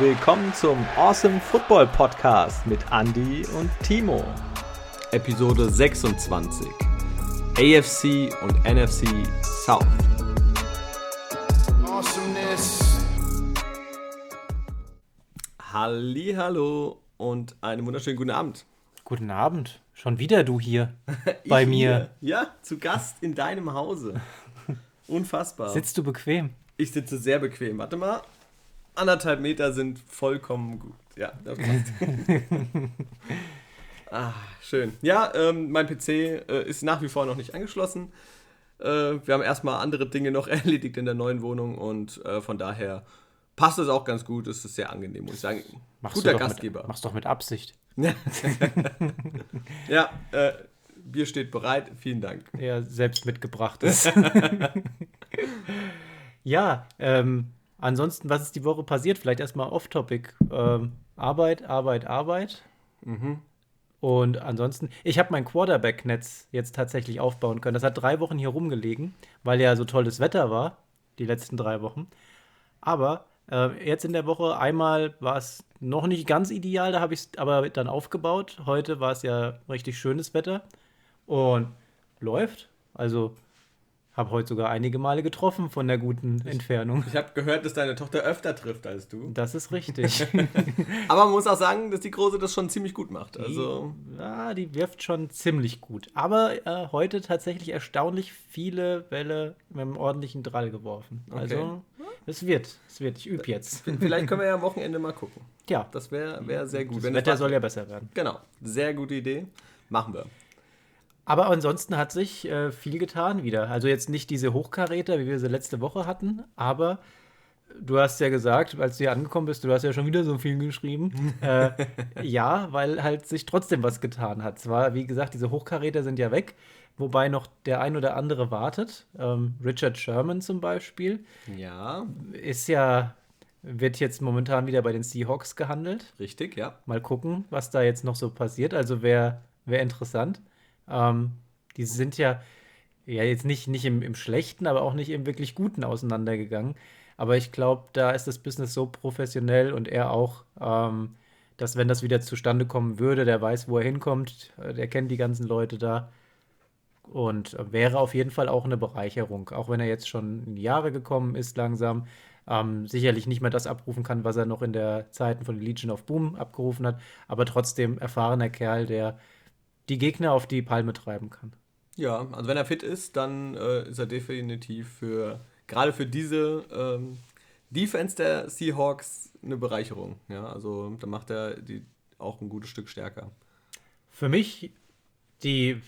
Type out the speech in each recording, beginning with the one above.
willkommen zum Awesome Football Podcast mit Andy und Timo. Episode 26. AFC und NFC South. Awesomeness. Hallo und einen wunderschönen guten Abend. Guten Abend. Schon wieder du hier bei mir. Hier. Ja, zu Gast in deinem Hause. Unfassbar. Sitzt du bequem? Ich sitze sehr bequem. Warte mal. Anderthalb Meter sind vollkommen gut. Ja, das passt. ah, schön. Ja, ähm, mein PC äh, ist nach wie vor noch nicht angeschlossen. Äh, wir haben erstmal andere Dinge noch erledigt in der neuen Wohnung und äh, von daher passt es auch ganz gut. Es ist sehr angenehm, muss ich sagen. Machst Guter Gastgeber. Mit, machst doch mit Absicht. ja, äh, Bier steht bereit. Vielen Dank. Ja, selbst mitgebrachtes. ja, ähm, ansonsten, was ist die Woche passiert? Vielleicht erstmal off-topic. Ähm, Arbeit, Arbeit, Arbeit. Mhm. Und ansonsten, ich habe mein Quarterback-Netz jetzt tatsächlich aufbauen können. Das hat drei Wochen hier rumgelegen, weil ja so tolles Wetter war, die letzten drei Wochen. Aber äh, jetzt in der Woche einmal war es noch nicht ganz ideal, da habe ich es aber dann aufgebaut. Heute war es ja richtig schönes Wetter und läuft. Also habe heute sogar einige Male getroffen von der guten Entfernung. Ich habe gehört, dass deine Tochter öfter trifft als du. Das ist richtig. Aber man muss auch sagen, dass die Große das schon ziemlich gut macht. Also die, ja, die wirft schon ziemlich gut. Aber äh, heute tatsächlich erstaunlich viele Bälle mit einem ordentlichen Drall geworfen. Okay. Also es wird, es wird. Ich übe jetzt. Vielleicht können wir ja am Wochenende mal gucken. Ja. Das wäre wär sehr gut. Das Wenn Wetter das soll ja besser werden. Genau. Sehr gute Idee. Machen wir. Aber ansonsten hat sich äh, viel getan wieder. Also jetzt nicht diese Hochkaräter, wie wir sie letzte Woche hatten, aber du hast ja gesagt, als du hier angekommen bist, du hast ja schon wieder so viel geschrieben. äh, ja, weil halt sich trotzdem was getan hat. Zwar, wie gesagt, diese Hochkaräter sind ja weg, wobei noch der ein oder andere wartet. Ähm, Richard Sherman zum Beispiel. Ja. Ist ja wird jetzt momentan wieder bei den Seahawks gehandelt. Richtig, ja. Mal gucken, was da jetzt noch so passiert. Also wäre wär interessant. Ähm, die sind ja, ja jetzt nicht, nicht im, im Schlechten, aber auch nicht im wirklich Guten auseinandergegangen. Aber ich glaube, da ist das Business so professionell und er auch, ähm, dass wenn das wieder zustande kommen würde, der weiß, wo er hinkommt, äh, der kennt die ganzen Leute da und wäre auf jeden Fall auch eine Bereicherung, auch wenn er jetzt schon in die Jahre gekommen ist langsam. Ähm, sicherlich nicht mehr das abrufen kann, was er noch in der Zeiten von Legion of Boom abgerufen hat, aber trotzdem erfahrener Kerl, der die Gegner auf die Palme treiben kann. Ja, also wenn er fit ist, dann äh, ist er definitiv für, gerade für diese ähm, Defense der Seahawks eine Bereicherung. Ja, also da macht er die auch ein gutes Stück stärker. Für mich die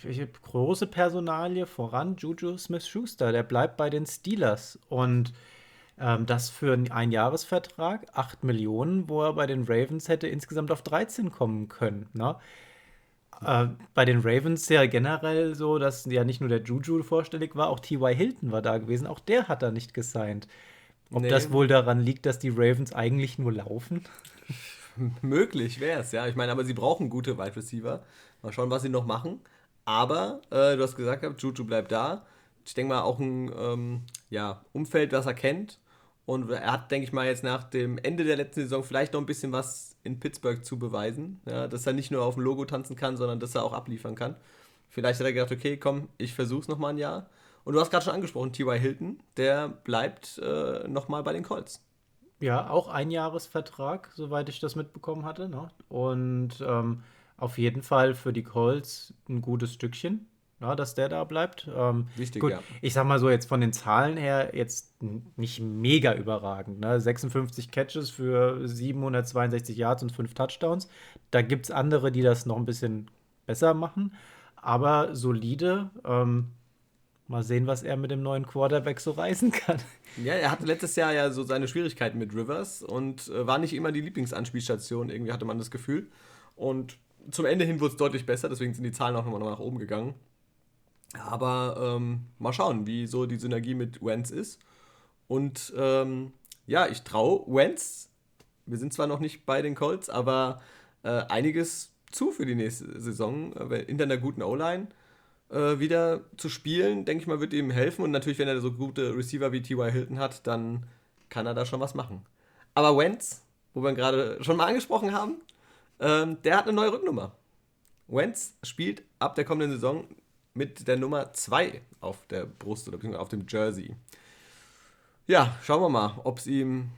große Personalie voran, Juju Smith-Schuster, der bleibt bei den Steelers und ähm, das für einen Einjahresvertrag, 8 Millionen, wo er bei den Ravens hätte insgesamt auf 13 kommen können. Ne? Äh, bei den Ravens ja generell so, dass ja nicht nur der Juju vorstellig war, auch T.Y. Hilton war da gewesen. Auch der hat da nicht gesigned. Ob nee. das wohl daran liegt, dass die Ravens eigentlich nur laufen? Möglich wäre es, ja. Ich meine, aber sie brauchen gute Wide Receiver. Mal schauen, was sie noch machen. Aber äh, du hast gesagt, Juju bleibt da. Ich denke mal, auch ein ähm, ja, Umfeld, das er kennt. Und er hat, denke ich mal, jetzt nach dem Ende der letzten Saison vielleicht noch ein bisschen was in Pittsburgh zu beweisen. Ja, dass er nicht nur auf dem Logo tanzen kann, sondern dass er auch abliefern kann. Vielleicht hat er gedacht, okay, komm, ich versuch's nochmal ein Jahr. Und du hast gerade schon angesprochen, T.Y. Hilton, der bleibt äh, nochmal bei den Colts. Ja, auch ein Jahresvertrag, soweit ich das mitbekommen hatte. Ne? Und ähm, auf jeden Fall für die Colts ein gutes Stückchen ja, dass der da bleibt. Ähm, Wichtig, gut, ja. Ich sag mal so, jetzt von den Zahlen her jetzt nicht mega überragend. Ne? 56 Catches für 762 Yards und 5 Touchdowns. Da gibt es andere, die das noch ein bisschen besser machen. Aber solide. Ähm, mal sehen, was er mit dem neuen Quarterback so reißen kann. Ja, er hatte letztes Jahr ja so seine Schwierigkeiten mit Rivers und äh, war nicht immer die Lieblingsanspielstation, irgendwie hatte man das Gefühl. Und zum Ende hin wurde es deutlich besser, deswegen sind die Zahlen auch nochmal nach oben gegangen. Aber ähm, mal schauen, wie so die Synergie mit Wentz ist. Und ähm, ja, ich traue Wentz, wir sind zwar noch nicht bei den Colts, aber äh, einiges zu für die nächste Saison. Äh, hinter einer guten O-Line äh, wieder zu spielen, denke ich mal, wird ihm helfen. Und natürlich, wenn er so gute Receiver wie T.Y. Hilton hat, dann kann er da schon was machen. Aber Wentz wo wir ihn gerade schon mal angesprochen haben, ähm, der hat eine neue Rücknummer. Wentz spielt ab der kommenden Saison mit der Nummer 2 auf der Brust oder beziehungsweise auf dem Jersey. Ja, schauen wir mal, ob es ihm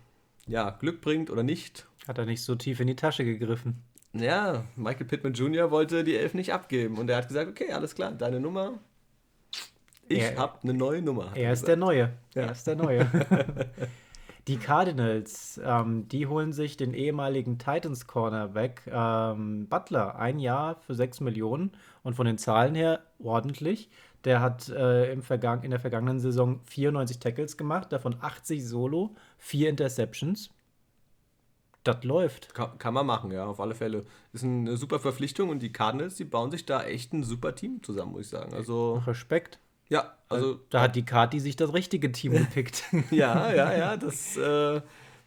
ja, Glück bringt oder nicht. Hat er nicht so tief in die Tasche gegriffen. Ja, Michael Pittman Jr. wollte die Elf nicht abgeben und er hat gesagt, okay, alles klar, deine Nummer. Ich Er- habe eine neue Nummer. hat Er ist der Neue. Ja. Er ist der Neue. die Cardinals, ähm, die holen sich den ehemaligen Titans Cornerback ähm, Butler ein Jahr für 6 Millionen und von den Zahlen her ordentlich. Der hat äh, im Vergang in der vergangenen Saison 94 Tackles gemacht, davon 80 Solo, 4 Interceptions. Das läuft. Kann, kann man machen, ja, auf alle Fälle. Ist eine super Verpflichtung und die Cardinals, die bauen sich da echt ein super Team zusammen, muss ich sagen. Also, Respekt. ja, also, Da hat die Cardi sich das richtige Team gepickt. ja, ja, ja, das äh,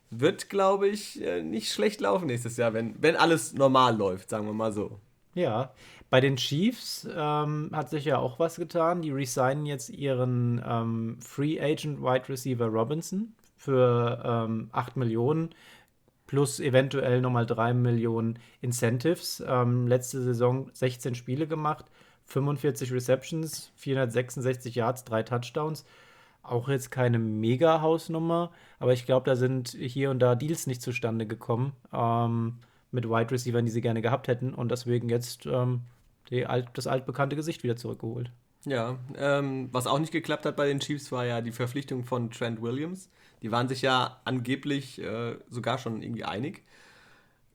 wird, glaube ich, äh, nicht schlecht laufen nächstes Jahr, wenn, wenn alles normal läuft, sagen wir mal so. Ja, bei den Chiefs ähm, hat sich ja auch was getan. Die resignen jetzt ihren ähm, Free Agent Wide Receiver Robinson für ähm, 8 Millionen plus eventuell nochmal 3 Millionen Incentives. Ähm, letzte Saison 16 Spiele gemacht, 45 Receptions, 466 Yards, 3 Touchdowns. Auch jetzt keine Mega-Hausnummer, aber ich glaube, da sind hier und da Deals nicht zustande gekommen ähm, mit Wide Receivers, die sie gerne gehabt hätten und deswegen jetzt ähm, alt, das altbekannte Gesicht wieder zurückgeholt. Ja, ähm, was auch nicht geklappt hat bei den Chiefs, war ja die Verpflichtung von Trent Williams. Die waren sich ja angeblich äh, sogar schon irgendwie einig.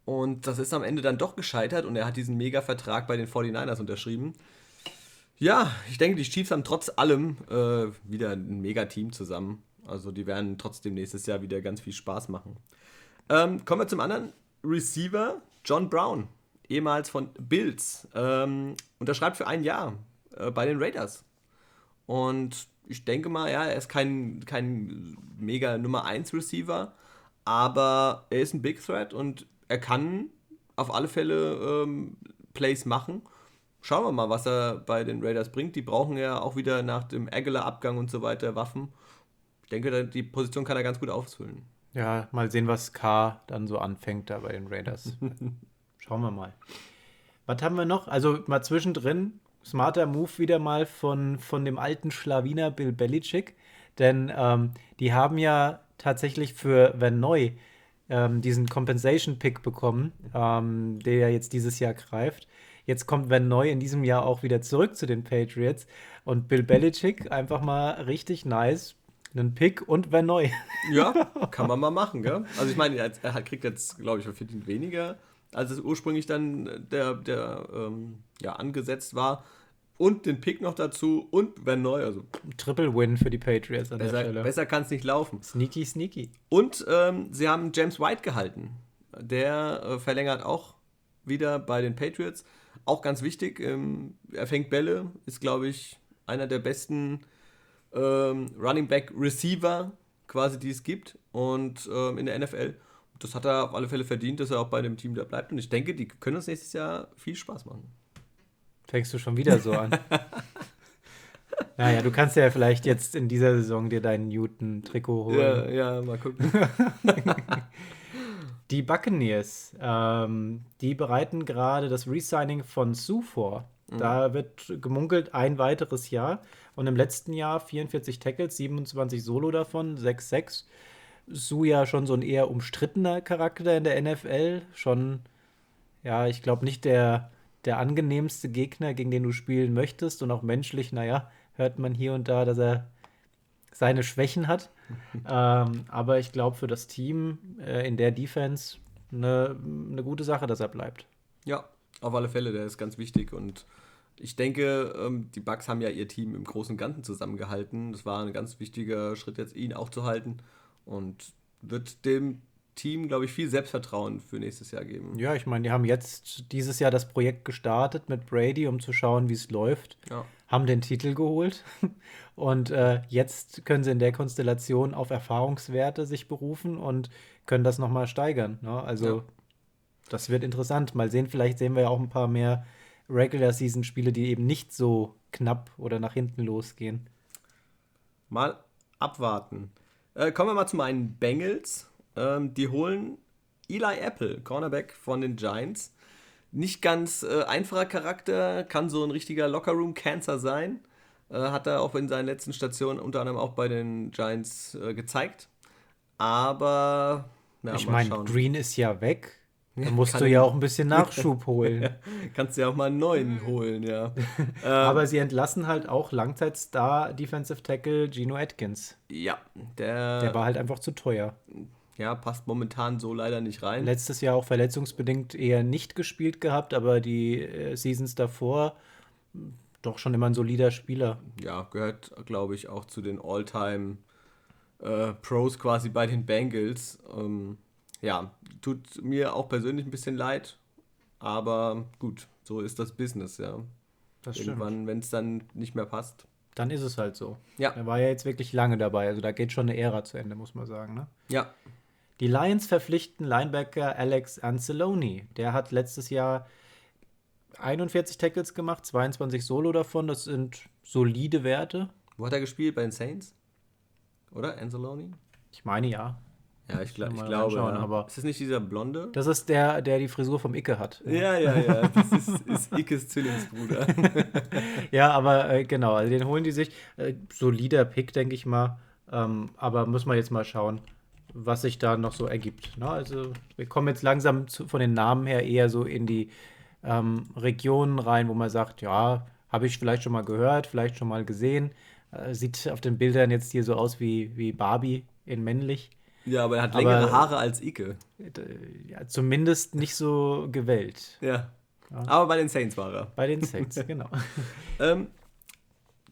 Und das ist am Ende dann doch gescheitert und er hat diesen Mega-Vertrag bei den 49ers unterschrieben. Ja, ich denke, die Chiefs haben trotz allem äh, wieder ein Mega-Team zusammen. Also die werden trotzdem nächstes Jahr wieder ganz viel Spaß machen. Ähm, kommen wir zum anderen Receiver, John Brown, ehemals von Bills. Ähm, unterschreibt für ein Jahr äh, bei den Raiders. Und ich denke mal, ja, er ist kein, kein mega Nummer 1 Receiver, aber er ist ein Big Threat und er kann auf alle Fälle ähm, Plays machen. Schauen wir mal, was er bei den Raiders bringt. Die brauchen ja auch wieder nach dem Aguilar-Abgang und so weiter Waffen. Ich denke, die Position kann er ganz gut ausfüllen. Ja, mal sehen, was K dann so anfängt da bei den Raiders. Schauen wir mal. Was haben wir noch? Also mal zwischendrin, smarter Move wieder mal von, von dem alten Schlawiner Bill Belichick. Denn ähm, die haben ja tatsächlich für Van Neu ähm, diesen Compensation-Pick bekommen, ähm, der ja jetzt dieses Jahr greift. Jetzt kommt Van Neu in diesem Jahr auch wieder zurück zu den Patriots. Und Bill Belichick einfach mal richtig nice. Einen Pick und Van Neu. Ja, kann man mal machen, gell? Also ich meine, er, kriegt jetzt, glaube ich, verdient weniger, als es ursprünglich dann der, der ähm, ja, angesetzt war. Und den Pick noch dazu und wenn neu, also Triple Win für die Patriots an der besser, Stelle. besser kann es nicht laufen. Sneaky, sneaky. Und ähm, sie haben James White gehalten. Der äh, verlängert auch wieder bei den Patriots. Auch ganz wichtig, ähm, er fängt Bälle, ist, glaube ich, einer der besten ähm, Running Back Receiver quasi, die es gibt und ähm, in der NFL. Das hat er auf alle Fälle verdient, dass er auch bei dem Team da bleibt. Und ich denke, die können uns nächstes Jahr viel Spaß machen. Fängst du schon wieder so an. naja, du kannst ja vielleicht jetzt in dieser Saison dir deinen Newton-Trikot holen. Ja, ja, mal gucken. Die Buccaneers, ähm, die bereiten gerade das Resigning von Sue vor. Da wird gemunkelt ein weiteres Jahr. Und im letzten Jahr 44 Tackles, 27 Solo davon, 6-6. Sue ja schon so ein eher umstrittener Charakter in der NFL. Schon, ja, ich glaube nicht der, der angenehmste Gegner, gegen den du spielen möchtest. Und auch menschlich, naja, hört man hier und da, dass er seine Schwächen hat. ähm, aber ich glaube für das Team äh, in der Defense eine, eine gute Sache, dass er bleibt. Ja, auf alle Fälle, der ist ganz wichtig und ich denke, ähm, die Bucks haben ja ihr Team im Großen und Ganzen zusammengehalten. Das war ein ganz wichtiger Schritt, jetzt ihn auch zu halten und wird dem Team, glaube ich, viel Selbstvertrauen für nächstes Jahr geben. Ja, ich meine, die haben jetzt dieses Jahr das Projekt gestartet mit Brady, um zu schauen, wie es läuft. Ja. Haben den Titel geholt und äh, jetzt können sie in der Konstellation auf Erfahrungswerte sich berufen und können das nochmal steigern. Ne? Also Ja. das wird interessant. Mal sehen, vielleicht sehen wir ja auch ein paar mehr Regular-Season-Spiele, die eben nicht so knapp oder nach hinten losgehen. Mal abwarten. Äh, kommen wir mal zu meinen Bengals. Ähm, die holen Eli Apple, Cornerback von den Giants. Nicht ganz äh, einfacher Charakter, kann so ein richtiger Lockerroom-Cancer sein. Äh, hat er auch in seinen letzten Stationen unter anderem auch bei den Giants äh, gezeigt. Aber, ja, ich meine, Green ist ja weg. Da musst du ja auch ein bisschen Nachschub holen. ja, kannst du ja auch mal einen neuen holen, ja. Aber sie entlassen halt auch Langzeitstar Defensive Tackle Gino Atkins. Ja, der. Der war halt einfach zu teuer. Ja, passt momentan so leider nicht rein. Letztes Jahr auch verletzungsbedingt eher nicht gespielt gehabt, aber die äh, Seasons davor doch schon immer ein solider Spieler. Ja, gehört, glaube ich, auch zu den All-Time äh, Pros quasi bei den Bengals. Ähm, ja, tut mir auch persönlich ein bisschen leid, aber gut, so ist das Business, ja. Das Irgendwann, wenn es dann nicht mehr passt. Dann ist es halt so. Ja. Er war ja jetzt wirklich lange dabei, also da geht schon eine Ära zu Ende, muss man sagen, ne? Ja. Die Lions verpflichten Linebacker Alex Anceloni. Der hat letztes Jahr 41 Tackles gemacht, 22 Solo davon. Das sind solide Werte. Wo hat er gespielt? Bei den Saints? Oder? Anzalone? Ich meine ja. Ja, ich, glaub, ich glaube. Ja. Aber ist das nicht dieser Blonde? Das ist der, der die Frisur vom Icke hat. Ja, ja, ja. ja. Das ist, ist Ickes Zwillingsbruder. ja, aber äh, genau, also den holen die sich. Äh, solider Pick, denke ich mal. Ähm, aber muss man jetzt mal schauen, was sich da noch so ergibt. Ne? Also wir kommen jetzt langsam zu, von den Namen her eher so in die ähm, Regionen rein, wo man sagt, ja, habe ich vielleicht schon mal gehört, vielleicht schon mal gesehen. Äh, sieht auf den Bildern jetzt hier so aus wie, wie Barbie in männlich. Ja, aber er hat längere aber, Haare als Ike. Ja, zumindest nicht so gewellt. Ja. ja. Aber bei den Saints war er. Bei den Saints, genau. ähm,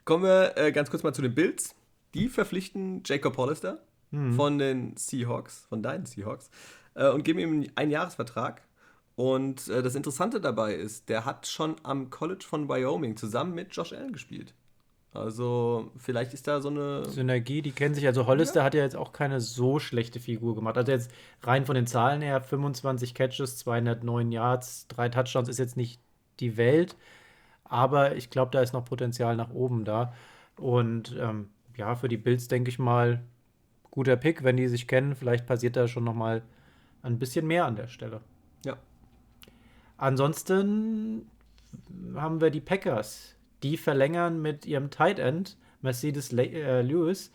kommen wir äh, ganz kurz mal zu den Bills. Die verpflichten Jacob Hollister mhm. von den Seahawks, von deinen Seahawks, äh, und geben ihm einen Jahresvertrag. Und äh, das Interessante dabei ist, der hat schon am College von Wyoming zusammen mit Josh Allen gespielt. Also vielleicht ist da so eine Synergie, die kennen sich. Also Hollister ja. hat ja jetzt auch keine so schlechte Figur gemacht. Also jetzt rein von den Zahlen her, 25 Catches, 209 Yards, drei Touchdowns ist jetzt nicht die Welt. Aber ich glaube, da ist noch Potenzial nach oben da. Und ähm, ja, für die Bills denke ich mal, guter Pick, wenn die sich kennen. Vielleicht passiert da schon noch mal ein bisschen mehr an der Stelle. Ja. Ansonsten haben wir die Packers die verlängern mit ihrem Tight End, Mercedes Le äh, Lewis.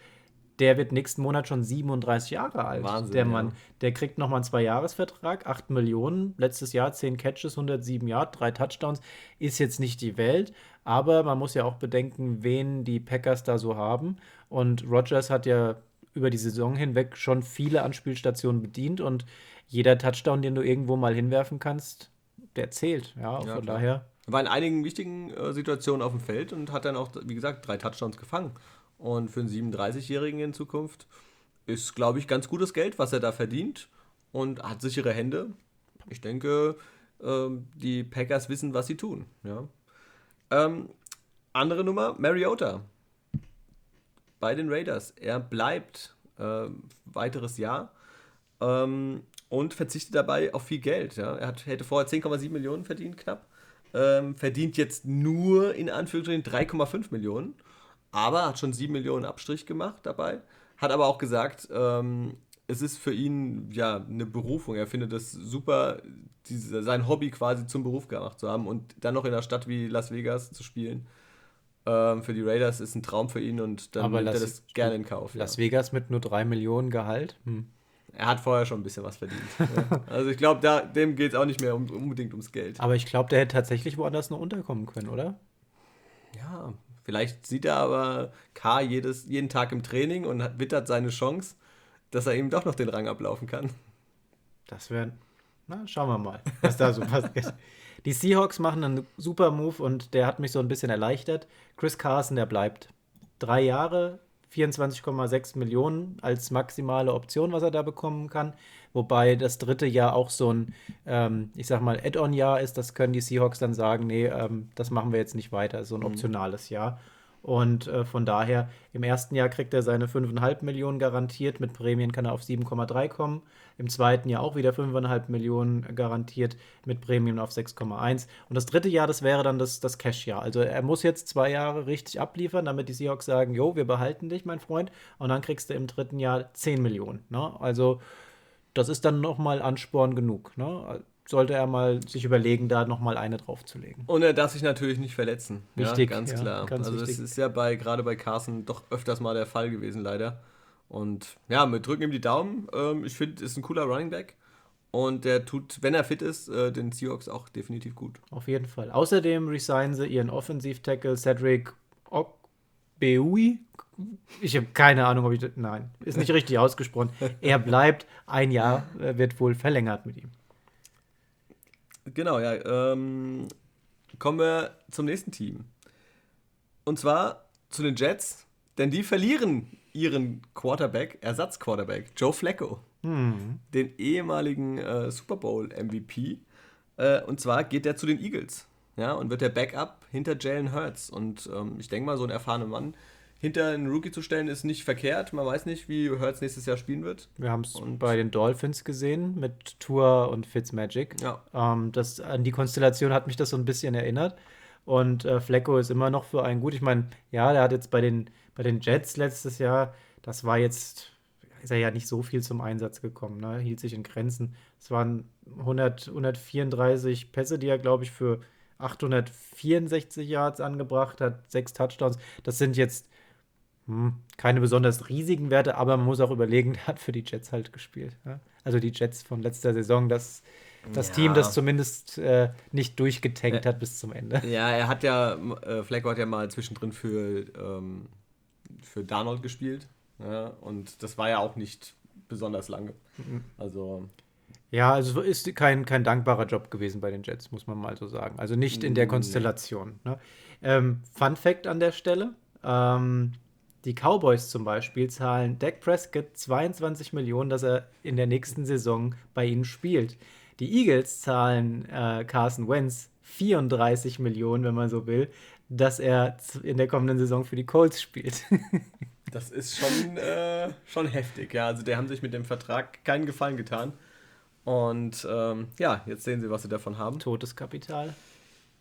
Der wird nächsten Monat schon 37 Jahre alt. Wahnsinn, der Mann. Ja. Der kriegt nochmal einen Zwei-Jahres-Vertrag, 8 Millionen. Letztes Jahr 10 Catches, 107 Yards, 3 Touchdowns. Ist jetzt nicht die Welt, aber man muss ja auch bedenken, wen die Packers da so haben. Und Rogers hat ja über die Saison hinweg schon viele Anspielstationen bedient und jeder Touchdown, den du irgendwo mal hinwerfen kannst, der zählt. Ja, ja von klar. daher war in einigen wichtigen äh, Situationen auf dem Feld und hat dann auch, wie gesagt, drei Touchdowns gefangen. Und für einen 37-Jährigen in Zukunft ist, glaube ich, ganz gutes Geld, was er da verdient und hat sichere Hände. Ich denke, äh, die Packers wissen, was sie tun. Ja. Ähm, andere Nummer, Mariota. Bei den Raiders. Er bleibt äh, weiteres Jahr ähm, und verzichtet dabei auf viel Geld. Ja. Er hat, hätte vorher 10,7 Millionen verdient, knapp ähm, verdient jetzt nur in Anführungsstrichen 3,5 Millionen, aber hat schon 7 Millionen Abstrich gemacht dabei. Hat aber auch gesagt, ähm, es ist für ihn ja eine Berufung. Er findet es super, diese, sein Hobby quasi zum Beruf gemacht zu haben und dann noch in einer Stadt wie Las Vegas zu spielen. Ähm, für die Raiders ist ein Traum für ihn und dann nimmt er das gerne in Kauf. Las ja. Vegas mit nur 3 Millionen Gehalt? Hm. Er hat vorher schon ein bisschen was verdient. ja. Also ich glaube, dem geht es auch nicht mehr um, unbedingt ums Geld. Aber ich glaube, der hätte tatsächlich woanders noch unterkommen können, oder? Ja, vielleicht sieht er aber K jedes, jeden Tag im Training und hat, wittert seine Chance, dass er eben doch noch den Rang ablaufen kann. Das wäre, na, schauen wir mal, was da so passiert. Die Seahawks machen einen super Move und der hat mich so ein bisschen erleichtert. Chris Carson, der bleibt. Drei Jahre, 24,6 Millionen als maximale Option, was er da bekommen kann. Wobei das dritte Jahr auch so ein, ähm, ich sag mal, Add-on-Jahr ist. Das können die Seahawks dann sagen, nee, ähm, das machen wir jetzt nicht weiter. So ein mhm. optionales Jahr. Und äh, von daher, im ersten Jahr kriegt er seine 5,5 Millionen garantiert. Mit Prämien kann er auf 7,3 kommen. Im zweiten Jahr auch wieder 5,5 Millionen garantiert. Mit Prämien auf 6,1. Und das dritte Jahr, das wäre dann das, das Cash-Jahr. Also er muss jetzt zwei Jahre richtig abliefern, damit die Seahawks sagen: Jo, wir behalten dich, mein Freund. Und dann kriegst du im dritten Jahr 10 Millionen. Ne? Also das ist dann nochmal Ansporn genug. Ne? Sollte er mal sich überlegen, da nochmal eine draufzulegen. Und er darf sich natürlich nicht verletzen. Wichtig, ja, ganz ja, klar. ganz also wichtig. das ist ja bei gerade bei Carson doch öfters mal der Fall gewesen, leider. Und ja, wir drücken ihm die Daumen. Ähm, ich finde, ist ein cooler Running Back. Und der tut, wenn er fit ist, äh, den Seahawks auch definitiv gut. Auf jeden Fall. Außerdem resignen sie ihren Offensiv-Tackle Cedric Okbeui. Ich habe keine Ahnung, ob ich das. Nein, ist nicht richtig ausgesprochen. Er bleibt ein Jahr, äh, wird wohl verlängert mit ihm. Genau, ja. Ähm, kommen wir zum nächsten Team. Und zwar zu den Jets, denn die verlieren ihren Quarterback, Ersatzquarterback, Joe Flacco, den ehemaligen äh, Super Bowl MVP. Äh, und zwar geht er zu den Eagles. Ja, und wird der Backup hinter Jalen Hurts. Und ähm, ich denke mal, so ein erfahrener Mann hinter einen Rookie zu stellen, ist nicht verkehrt. Man weiß nicht, wie Hurts nächstes Jahr spielen wird. Wir haben es bei den Dolphins gesehen mit Tour und Fitzmagic. Ja. Ähm, das, an die Konstellation hat mich das so ein bisschen erinnert. Und äh, Flecko ist immer noch für einen gut. Ich meine, ja, der hat jetzt bei den, bei den Jets letztes Jahr, das war jetzt, ist er ja nicht so viel zum Einsatz gekommen, ne? hielt sich in Grenzen. Es waren 100, 134 Pässe, die er, glaube ich, für 864 Yards angebracht hat, sechs Touchdowns. Das sind jetzt hm, keine besonders riesigen Werte, aber man muss auch überlegen, der hat für die Jets halt gespielt. Ja? Also die Jets von letzter Saison, das, das Ja. Team, das zumindest äh, nicht durchgetankt Ä- hat bis zum Ende. Ja, er hat ja, äh, Flacco hat ja mal zwischendrin für, ähm, für Darnold gespielt. Ja, und das war ja auch nicht besonders lange. Also, Ja, also es ist kein, kein dankbarer Job gewesen bei den Jets, muss man mal so sagen. Also nicht in der. Konstellation. Ne? Ähm, Fun Fact an der Stelle: ähm, Die Cowboys zum Beispiel zahlen Dak Prescott 22 Millionen, dass er in der nächsten Saison bei ihnen spielt. Die Eagles zahlen äh, Carson Wentz 34 Millionen, wenn man so will, dass er in der kommenden Saison für die Colts spielt. das ist schon, äh, schon heftig. Ja, also, die haben sich mit dem Vertrag keinen Gefallen getan. Und ähm, ja, jetzt sehen sie, was sie davon haben. Totes Kapital.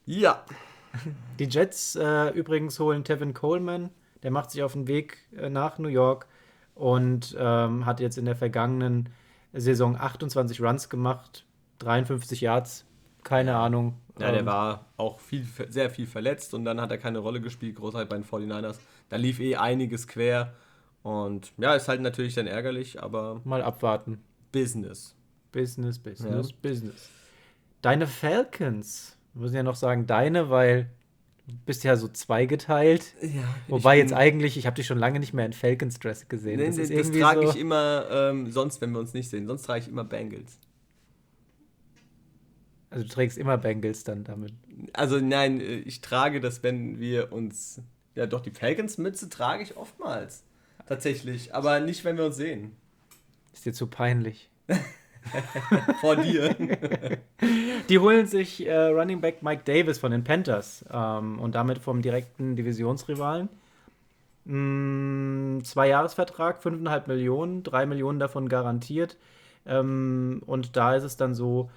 Ja, Die Jets äh, übrigens holen Tevin Coleman, der macht sich auf den Weg äh, nach New York und ähm, hat jetzt in der vergangenen Saison 28 Runs gemacht, 53 Yards, keine Ahnung. ja der ähm, war auch viel, sehr viel verletzt und dann hat er keine Rolle gespielt, großartig bei den 49ers. Da lief eh einiges quer. Und ja, ist halt natürlich dann ärgerlich, aber Mal abwarten. Business. Business, Business, Business. Deine Falcons, wir müssen ja noch sagen deine, weil bist ja so zweigeteilt. Ja, Wobei jetzt eigentlich, ich habe dich schon lange nicht mehr in Falcons Dress gesehen. Nee, das nee, das, trage so, ich immer ähm, sonst, wenn wir uns nicht sehen. Sonst trage ich immer Bengals. also du trägst immer Bengals dann damit. Also nein, äh, ich trage das, wenn wir uns. Ja, doch, die Falcons-Mütze trage ich oftmals. Tatsächlich. Aber nicht, wenn wir uns sehen. Ist dir zu peinlich. Vor dir. Die holen sich äh, Running Back Mike Davis von den Panthers ähm, und damit vom direkten Divisionsrivalen. Mm, zwei Jahresvertrag, 5,5 Millionen, 3 Millionen davon garantiert. Ähm, und da ist es dann so,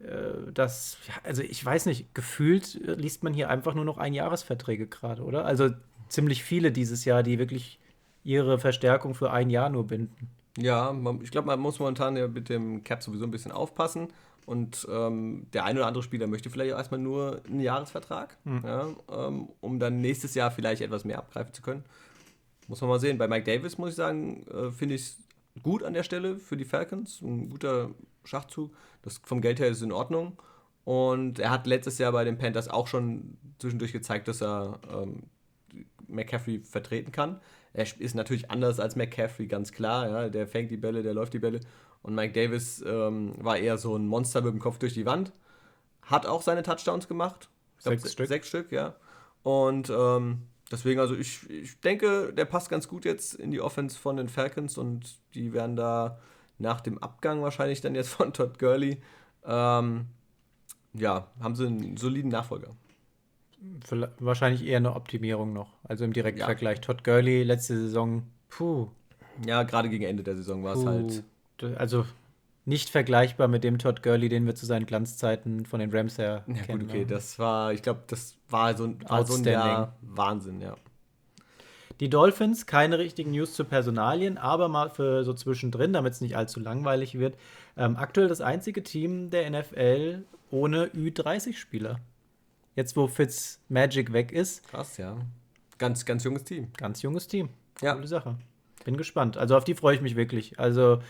äh, dass, also ich weiß nicht, gefühlt äh, liest man hier einfach nur noch Einjahresverträge gerade, oder? Also ziemlich viele dieses Jahr, die wirklich ihre Verstärkung für ein Jahr nur binden. Ja, man, ich glaube, man muss momentan ja mit dem Cap sowieso ein bisschen aufpassen. Und ähm, der ein oder andere Spieler möchte vielleicht auch erstmal nur einen Jahresvertrag, ja, ähm, um dann nächstes Jahr vielleicht etwas mehr abgreifen zu können. Muss man mal sehen. Bei Mike Davis muss ich sagen, äh, finde ich es gut an der Stelle für die Falcons. Ein guter Schachzug. Das vom Geld her ist in Ordnung. Und er hat letztes Jahr bei den Panthers auch schon zwischendurch gezeigt, dass er ähm, McCaffrey vertreten kann. Er ist natürlich anders als McCaffrey, ganz klar. Ja? Der fängt die Bälle, der läuft die Bälle. Und Mike Davis ähm, war eher so ein Monster mit dem Kopf durch die Wand. Hat auch seine Touchdowns gemacht. Glaub, Sechs se- Stück. Sechs Stück, ja. Und ähm, deswegen, also ich, ich denke, der passt ganz gut jetzt in die Offense von den Falcons und die werden da nach dem Abgang wahrscheinlich dann jetzt von Todd Gurley, ähm, ja, haben sie einen soliden Nachfolger. Wahrscheinlich eher eine Optimierung noch. Also im direkten Ja. Vergleich. Todd Gurley, letzte Saison, puh. Ja, gerade gegen Ende der Saison war es halt. Also nicht vergleichbar mit dem Todd Gurley, den wir zu seinen Glanzzeiten von den Rams her Ja, kennen. gut, okay, ne? das war, ich glaube, das war so, ein- war so ein. Jahr Wahnsinn, ja. Die Dolphins, keine richtigen News zu Personalien, aber mal für so zwischendrin, damit es nicht allzu langweilig wird. Ähm, aktuell das einzige Team der NFL ohne Ü30-Spieler. Jetzt, wo Fitz Magic weg ist. Krass, ja. Ganz, ganz junges Team. Ganz junges Team. Ja. Coole Sache. Bin gespannt. Also auf die freue ich mich wirklich. Also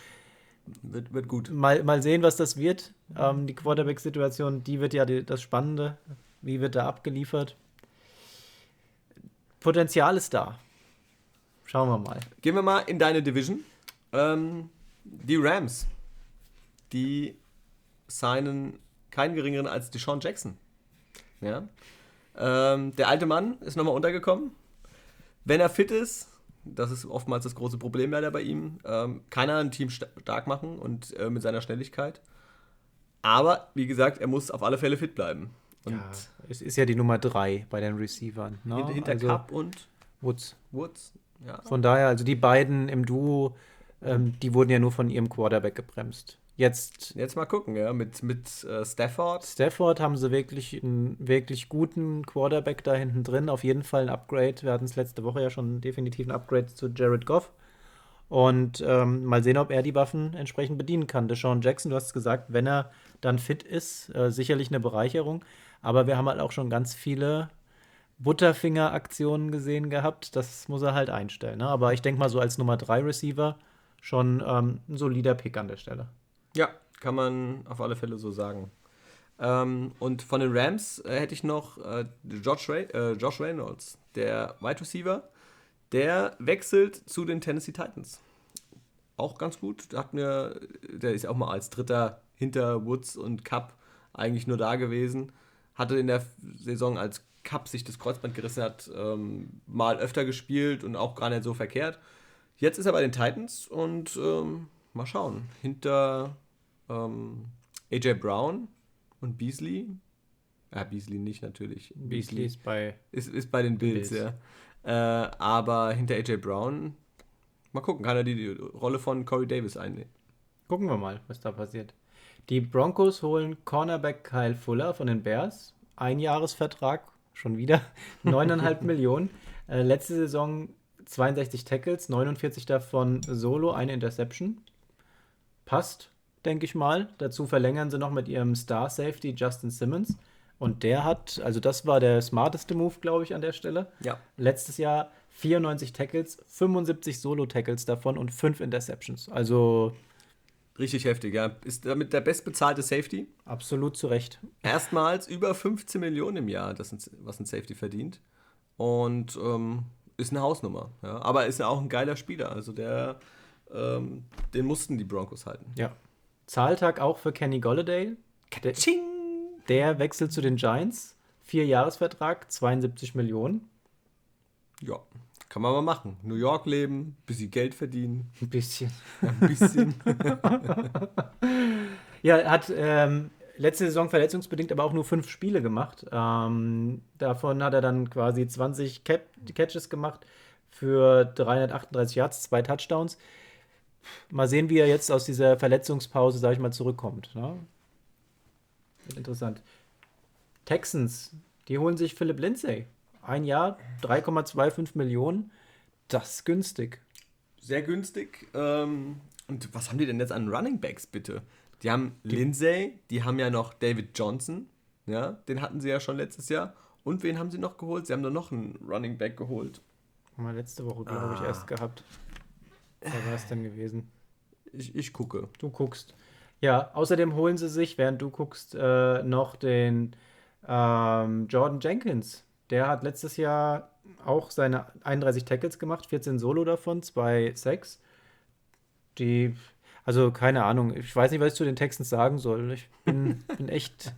Wird, wird gut. mal, mal sehen, was das wird. Ähm, die Quarterback-Situation, die wird ja die, das Spannende. Wie wird da abgeliefert? Potenzial ist da. Schauen wir mal. Gehen wir mal in deine Division. Ähm, die Rams. Die signen keinen geringeren als Deshaun Jackson. Ja. Ähm, der alte Mann ist nochmal untergekommen. Wenn er fit ist, das ist oftmals das große Problem leider bei ihm, ähm, kann er ein Team sta- stark machen und äh, mit seiner Schnelligkeit. Aber wie gesagt, er muss auf alle Fälle fit bleiben. Und Ja, es ist ja die Nummer 3 bei den Receivern. Ne? hinter, hinter also Cup und Woods. Woods. Ja. Von daher, also die beiden im Duo, ähm, die wurden ja nur von ihrem Quarterback gebremst. Jetzt Jetzt mal gucken, ja, mit, mit äh, Stafford. Stafford haben sie wirklich einen wirklich guten Quarterback da hinten drin. Auf jeden Fall ein Upgrade. Wir hatten es letzte Woche ja schon definitiv ein Upgrade zu Jared Goff. Und ähm, mal sehen, ob er die Waffen entsprechend bedienen kann. Deshaun Jackson, du hast es gesagt, wenn er dann fit ist, äh, sicherlich eine Bereicherung. Aber wir haben halt auch schon ganz viele Butterfinger-Aktionen gesehen gehabt. Das muss er halt einstellen. Ne? Aber ich denke mal, so als Nummer 3 Receiver schon ähm, ein solider Pick an der Stelle. Ja, kann man auf alle Fälle so sagen. Ähm, und von den Rams äh, hätte ich noch äh, Josh, Ray, äh, Josh Reynolds, der Wide Receiver, der wechselt zu den Tennessee Titans. Auch ganz gut. Hat mir, der ist auch mal als Dritter hinter Woods und Cup eigentlich nur da gewesen. Hatte in der Saison, als Cup sich das Kreuzband gerissen hat, ähm, mal öfter gespielt und auch gar nicht so verkehrt. Jetzt ist er bei den Titans und ähm, mal schauen. Hinter ähm, AJ Brown und Beasley. Ja, Beasley nicht natürlich. Beasley ist bei ist, ist bei den Bills, ja. Äh, aber hinter AJ Brown, mal gucken, kann er die, die Rolle von Corey Davis einnehmen. Gucken wir mal, was da passiert. Die Broncos holen Cornerback Kyle Fuller von den Bears. Einjahresvertrag, schon wieder 9,5 Millionen. Äh, letzte Saison 62 Tackles, 49 davon Solo, eine Interception. Passt, denke ich mal. Dazu verlängern sie noch mit ihrem Star Safety Justin Simmons. Und der hat, also das war der smarteste Move, glaube ich, an der Stelle. Ja. Letztes Jahr 94 Tackles, 75 Solo-Tackles davon und 5 Interceptions. Also Richtig heftig, ja. Ist damit der bestbezahlte Safety. absolut zu Recht. Erstmals über 15 Millionen im Jahr, das ein, was ein Safety verdient. Und ähm, ist eine Hausnummer. Ja. Aber ist ja auch ein geiler Spieler. Also der, ähm, den mussten die Broncos halten. Ja. Zahltag auch für Kenny Golladay. Der, Ching! der wechselt zu den Giants. Vier Jahresvertrag, 72 Millionen. Ja, kann man mal machen. New York leben, bisschen Geld verdienen, Ein bisschen. ein bisschen. Ja, hat ähm, letzte Saison verletzungsbedingt aber auch nur fünf Spiele gemacht. Ähm, davon hat er dann quasi 20 Cap Catches gemacht für 338 Yards, zwei Touchdowns. Mal sehen, wie er jetzt aus dieser Verletzungspause, sag ich mal, zurückkommt. Ne? Interessant. Texans, die holen sich Philip Lindsay. Ein Jahr, 3,25 Millionen. Das ist günstig. Sehr günstig. Ähm, und was haben die denn jetzt an Running Backs, bitte? Die haben Lindsay, die haben ja noch David Johnson. Ja, den hatten sie ja schon letztes Jahr. Und wen haben sie noch geholt? Sie haben doch noch einen Running Back geholt. Haben wir letzte Woche, glaube ich, Ah. erst gehabt. Wer war es denn gewesen? Ich, ich gucke. Du guckst. Ja, außerdem holen sie sich, während du guckst, äh, noch den ähm, Jordan Jenkins. Der hat letztes Jahr auch seine 31 Tackles gemacht, 14 Solo davon, 2 Sacks. Die, also keine Ahnung, ich weiß nicht, was ich zu den Texans sagen soll. Ich bin, bin echt.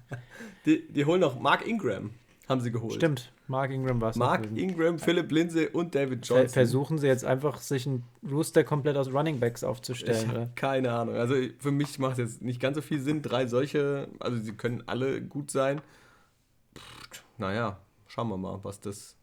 Die, die holen noch Mark Ingram, haben sie geholt. Stimmt, Mark Ingram war es. Mark. Ingram, Philip Lindsay und David Johnson. Versuchen sie jetzt einfach, sich einen Rooster komplett aus Running Backs aufzustellen. keine Ahnung. Also für mich macht es jetzt nicht ganz so viel Sinn. Drei solche, also sie können alle gut sein. Pff, naja, schauen wir mal, was das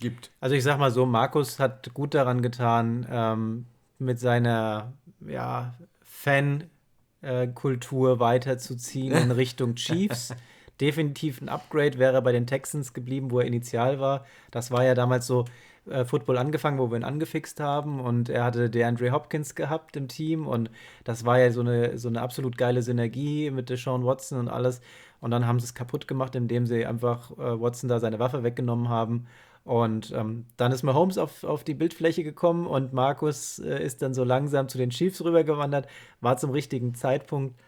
gibt. Also ich sag mal so, Markus hat gut daran getan, ähm, mit seiner ja, Fan-Kultur weiterzuziehen in Richtung Chiefs. Definitiv ein Upgrade wäre er bei den Texans geblieben, wo er initial war. Das war ja damals so, äh, Football angefangen, wo wir ihn angefixt haben und er hatte DeAndre Hopkins gehabt im Team und das war ja so eine, so eine absolut geile Synergie mit Deshaun Watson und alles und dann haben sie es kaputt gemacht, indem sie einfach äh, Watson da seine Waffe weggenommen haben und ähm, dann ist Mahomes auf, auf die Bildfläche gekommen und Markus äh, ist dann so langsam zu den Chiefs rübergewandert, war zum richtigen Zeitpunkt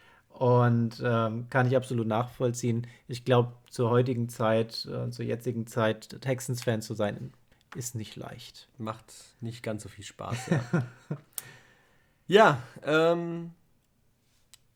und ähm, kann ich absolut nachvollziehen. Ich glaube, zur heutigen Zeit, äh, zur jetzigen Zeit, Texans-Fan zu sein, ist nicht leicht. Macht nicht ganz so viel Spaß, ja. ja, ähm,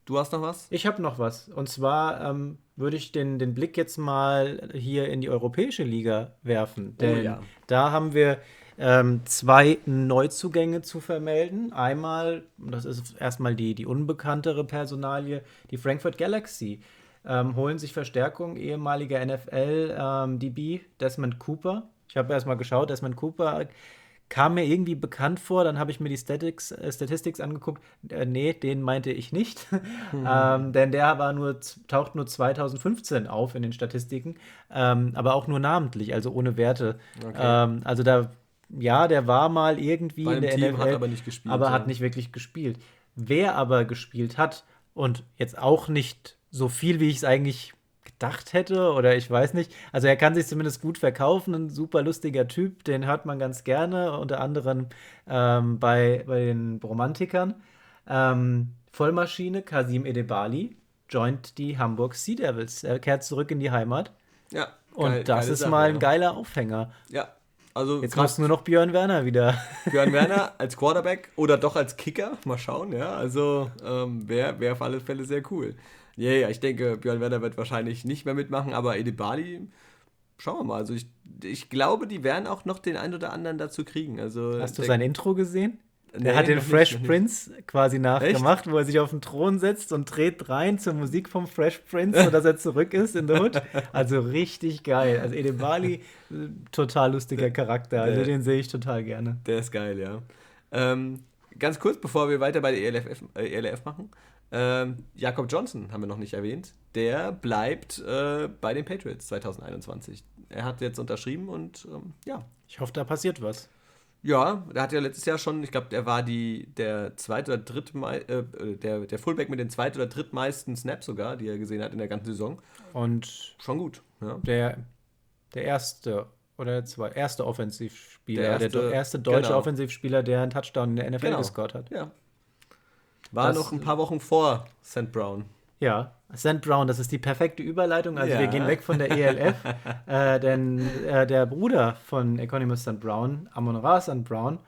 du hast noch was? Ich habe noch was. Und zwar ähm, würde ich den, den Blick jetzt mal hier in die europäische Liga werfen. Denn oh ja. da haben wir ähm, zwei Neuzugänge zu vermelden. Einmal, das ist erstmal die, die unbekanntere Personalie, die Frankfurt Galaxy. Ähm, holen sich Verstärkung, ehemaliger NFL-DB ähm, Desmond Cooper. Ich habe erstmal geschaut, Desmond Cooper kam mir irgendwie bekannt vor. Dann habe ich mir die Statics, äh, Statistics angeguckt. Äh, nee, den meinte ich nicht. Mhm. ähm, denn der war nur, taucht nur 2015 auf in den Statistiken, ähm, aber auch nur namentlich, also ohne Werte. Okay. Ähm, also da, ja, der war mal irgendwie in der Team, NFL, hat aber nicht gespielt. Aber ja. hat nicht wirklich gespielt. Wer aber gespielt hat und jetzt auch nicht so viel, wie ich es eigentlich gedacht hätte oder ich weiß nicht. Also er kann sich zumindest gut verkaufen, ein super lustiger Typ, den hört man ganz gerne, unter anderem ähm, bei, bei den Romantikern. Ähm, Vollmaschine, Kasim Edebali, joint die Hamburg Sea Devils. Er kehrt zurück in die Heimat. Ja. Und das ist Sache, mal ein geiler Aufhänger. Ja. Also Jetzt muss nur noch Björn Werner wieder. Björn Werner als Quarterback oder doch als Kicker. Mal schauen, ja. Also ähm, wäre wär auf alle Fälle sehr cool. Ja, yeah, ich denke, Björn Werner wird wahrscheinlich nicht mehr mitmachen, aber Edibali, schauen wir mal. Also ich, ich glaube, die werden auch noch den einen oder anderen dazu kriegen. Also, Hast du sein Intro gesehen? Nee, er hat den Fresh nicht, Prince quasi nachgemacht, Echt? wo er sich auf den Thron setzt und dreht rein zur Musik vom Fresh Prince, sodass er zurück ist in der Hood. Also richtig geil. Also Edebali, total lustiger Charakter. Also der, den sehe ich total gerne. Der ist geil, ja. Ähm, ganz kurz, bevor wir weiter bei der ELF, äh, ELF machen. Ähm, Jakob Johnson haben wir noch nicht erwähnt. Der bleibt äh, bei den Patriots 2021. Er hat jetzt unterschrieben und ähm, ja. Ich hoffe, da passiert was. Ja, der hat ja letztes Jahr schon, ich glaube, der war die, der zweite oder dritte, äh, der, der Fullback mit den zweit- oder drittmeisten Snaps sogar, die er gesehen hat in der ganzen Saison. Und schon gut. Ja. Der, der erste oder zwei, erste Offensivspieler, der erste, der erste deutsche genau. Offensivspieler, der einen Touchdown in der NFL genau. gescored hat. Ja, war das, noch ein paar Wochen vor St. Brown. Ja, St. Brown, das ist die perfekte Überleitung. Also ja. wir gehen weg von der ELF, äh, denn äh, der Bruder von Economus St. Brown, Amon Ra St. Brown,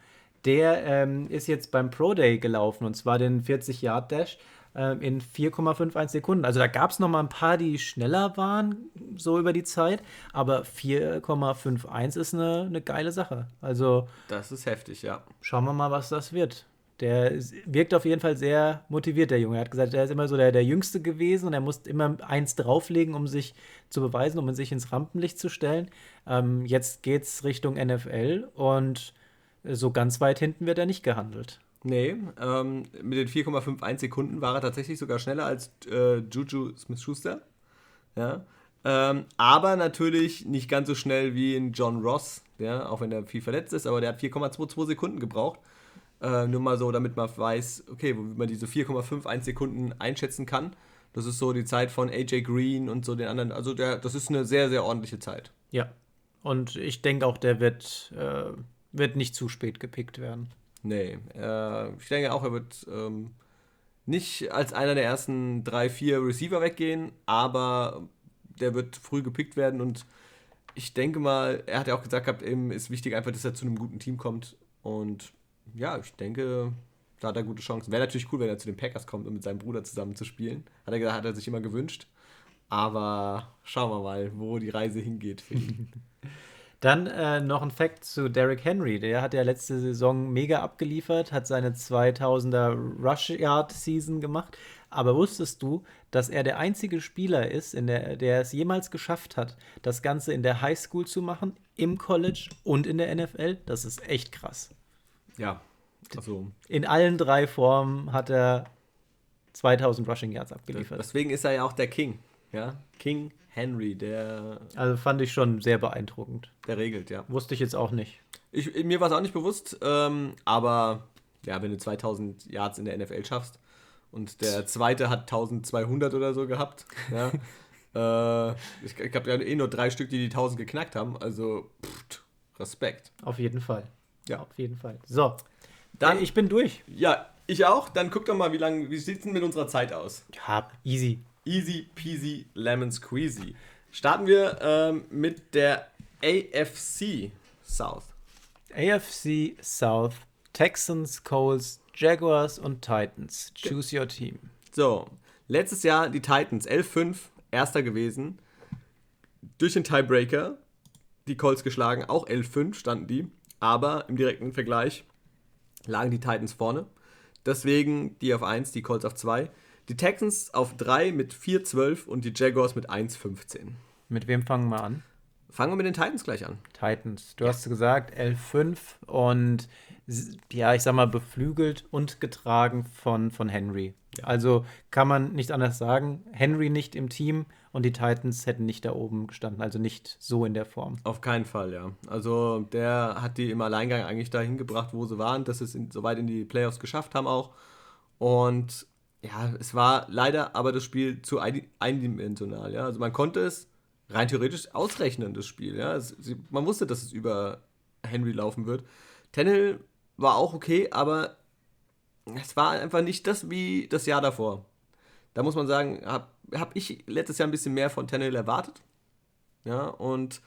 der ähm, ist jetzt beim Pro Day gelaufen und zwar den 40-Yard-Dash äh, in 4,51 Sekunden. Also da gab es noch mal ein paar, die schneller waren, so über die Zeit, aber 4,51 ist eine, eine geile Sache. Also das ist heftig, ja. Schauen wir mal, was das wird der wirkt auf jeden Fall sehr motiviert, der Junge. Er hat gesagt, er ist immer so der, der Jüngste gewesen und er muss immer eins drauflegen, um sich zu beweisen, um sich ins Rampenlicht zu stellen. Ähm, jetzt geht es Richtung NFL und so ganz weit hinten wird er nicht gehandelt. Nee, ähm, mit den 4,51 Sekunden war er tatsächlich sogar schneller als äh, Juju Smith-Schuster. Ja. Ähm, aber natürlich nicht ganz so schnell wie in John Ross, ja, auch wenn er viel verletzt ist, aber der hat 4,22 Sekunden gebraucht. Äh, nur mal so, damit man weiß, okay, wo man diese 4,51 Sekunden einschätzen kann. Das ist so die Zeit von AJ Green und so den anderen. Also der, das ist eine sehr, sehr ordentliche Zeit. Ja. Und ich denke auch, der wird, äh, wird nicht zu spät gepickt werden. Nee. Äh, ich denke auch, er wird ähm, nicht als einer der ersten drei, vier Receiver weggehen, aber der wird früh gepickt werden und ich denke mal, er hat ja auch gesagt gehabt, eben ist wichtig einfach, dass er zu einem guten Team kommt und ja, ich denke, da hat er gute Chancen. Wäre natürlich cool, wenn er zu den Packers kommt, um mit seinem Bruder zusammen zu spielen. Hat er gesagt, hat er sich immer gewünscht. Aber schauen wir mal, wo die Reise hingeht für ihn. Dann äh, noch ein Fact zu Derrick Henry. Der hat ja letzte Saison mega abgeliefert, hat seine 2000er Rush Yard Season gemacht. Aber wusstest du, dass er der einzige Spieler ist, in der, der es jemals geschafft hat, das Ganze in der High School zu machen, im College und in der NFL? Das ist echt krass. Ja, also. In allen drei Formen hat er 2000 Rushing Yards abgeliefert. Deswegen ist er ja auch der King. Ja, King Henry, der. Also fand ich schon sehr beeindruckend. Der regelt, ja. Wusste ich jetzt auch nicht. Ich, mir war es auch nicht bewusst, ähm, aber ja, wenn du 2000 Yards in der NFL schaffst und der zweite hat 1200 oder so gehabt, ja, äh, ich, ich habe ja eh nur drei Stück, die die 1000 geknackt haben, also pff, Respekt. Auf jeden Fall. Ja. Auf jeden Fall. So, dann. Ich bin durch. Ja, ich auch. Dann guck doch mal, wie lange, wie sieht es denn mit unserer Zeit aus? Ja, easy. Easy peasy lemon squeezy. Starten wir ähm, mit der AFC South. AFC South, Texans, Coles, Jaguars und Titans. Choose your team. So, letztes Jahr die Titans 11-5, erster gewesen. Durch den Tiebreaker die Colts geschlagen, auch 11-5 standen die. Aber im direkten Vergleich lagen die Titans vorne. Deswegen die auf 1, die Colts auf 2. Die Texans auf 3 mit 4-12 und die Jaguars mit 1-15. Mit wem fangen wir an? Fangen wir mit den Titans gleich an. Titans. Du ja. hast gesagt 11-5 und ja, ich sag mal, beflügelt und getragen von, von Henry. Ja. Also kann man nicht anders sagen. Henry nicht im Team und die Titans hätten nicht da oben gestanden, also nicht so in der Form. Auf keinen Fall, ja. Also der hat die im Alleingang eigentlich dahin gebracht, wo sie waren, dass sie es in, so weit in die Playoffs geschafft haben auch. Und ja, es war leider aber das Spiel zu eindimensional, ja. Also man konnte es rein theoretisch ausrechnen, das Spiel, ja. Es, man wusste, dass es über Henry laufen wird. Tennell war auch okay, aber es war einfach nicht das wie das Jahr davor. Da muss man sagen, habe hab ich letztes Jahr ein bisschen mehr von Tannehill erwartet. Ja, und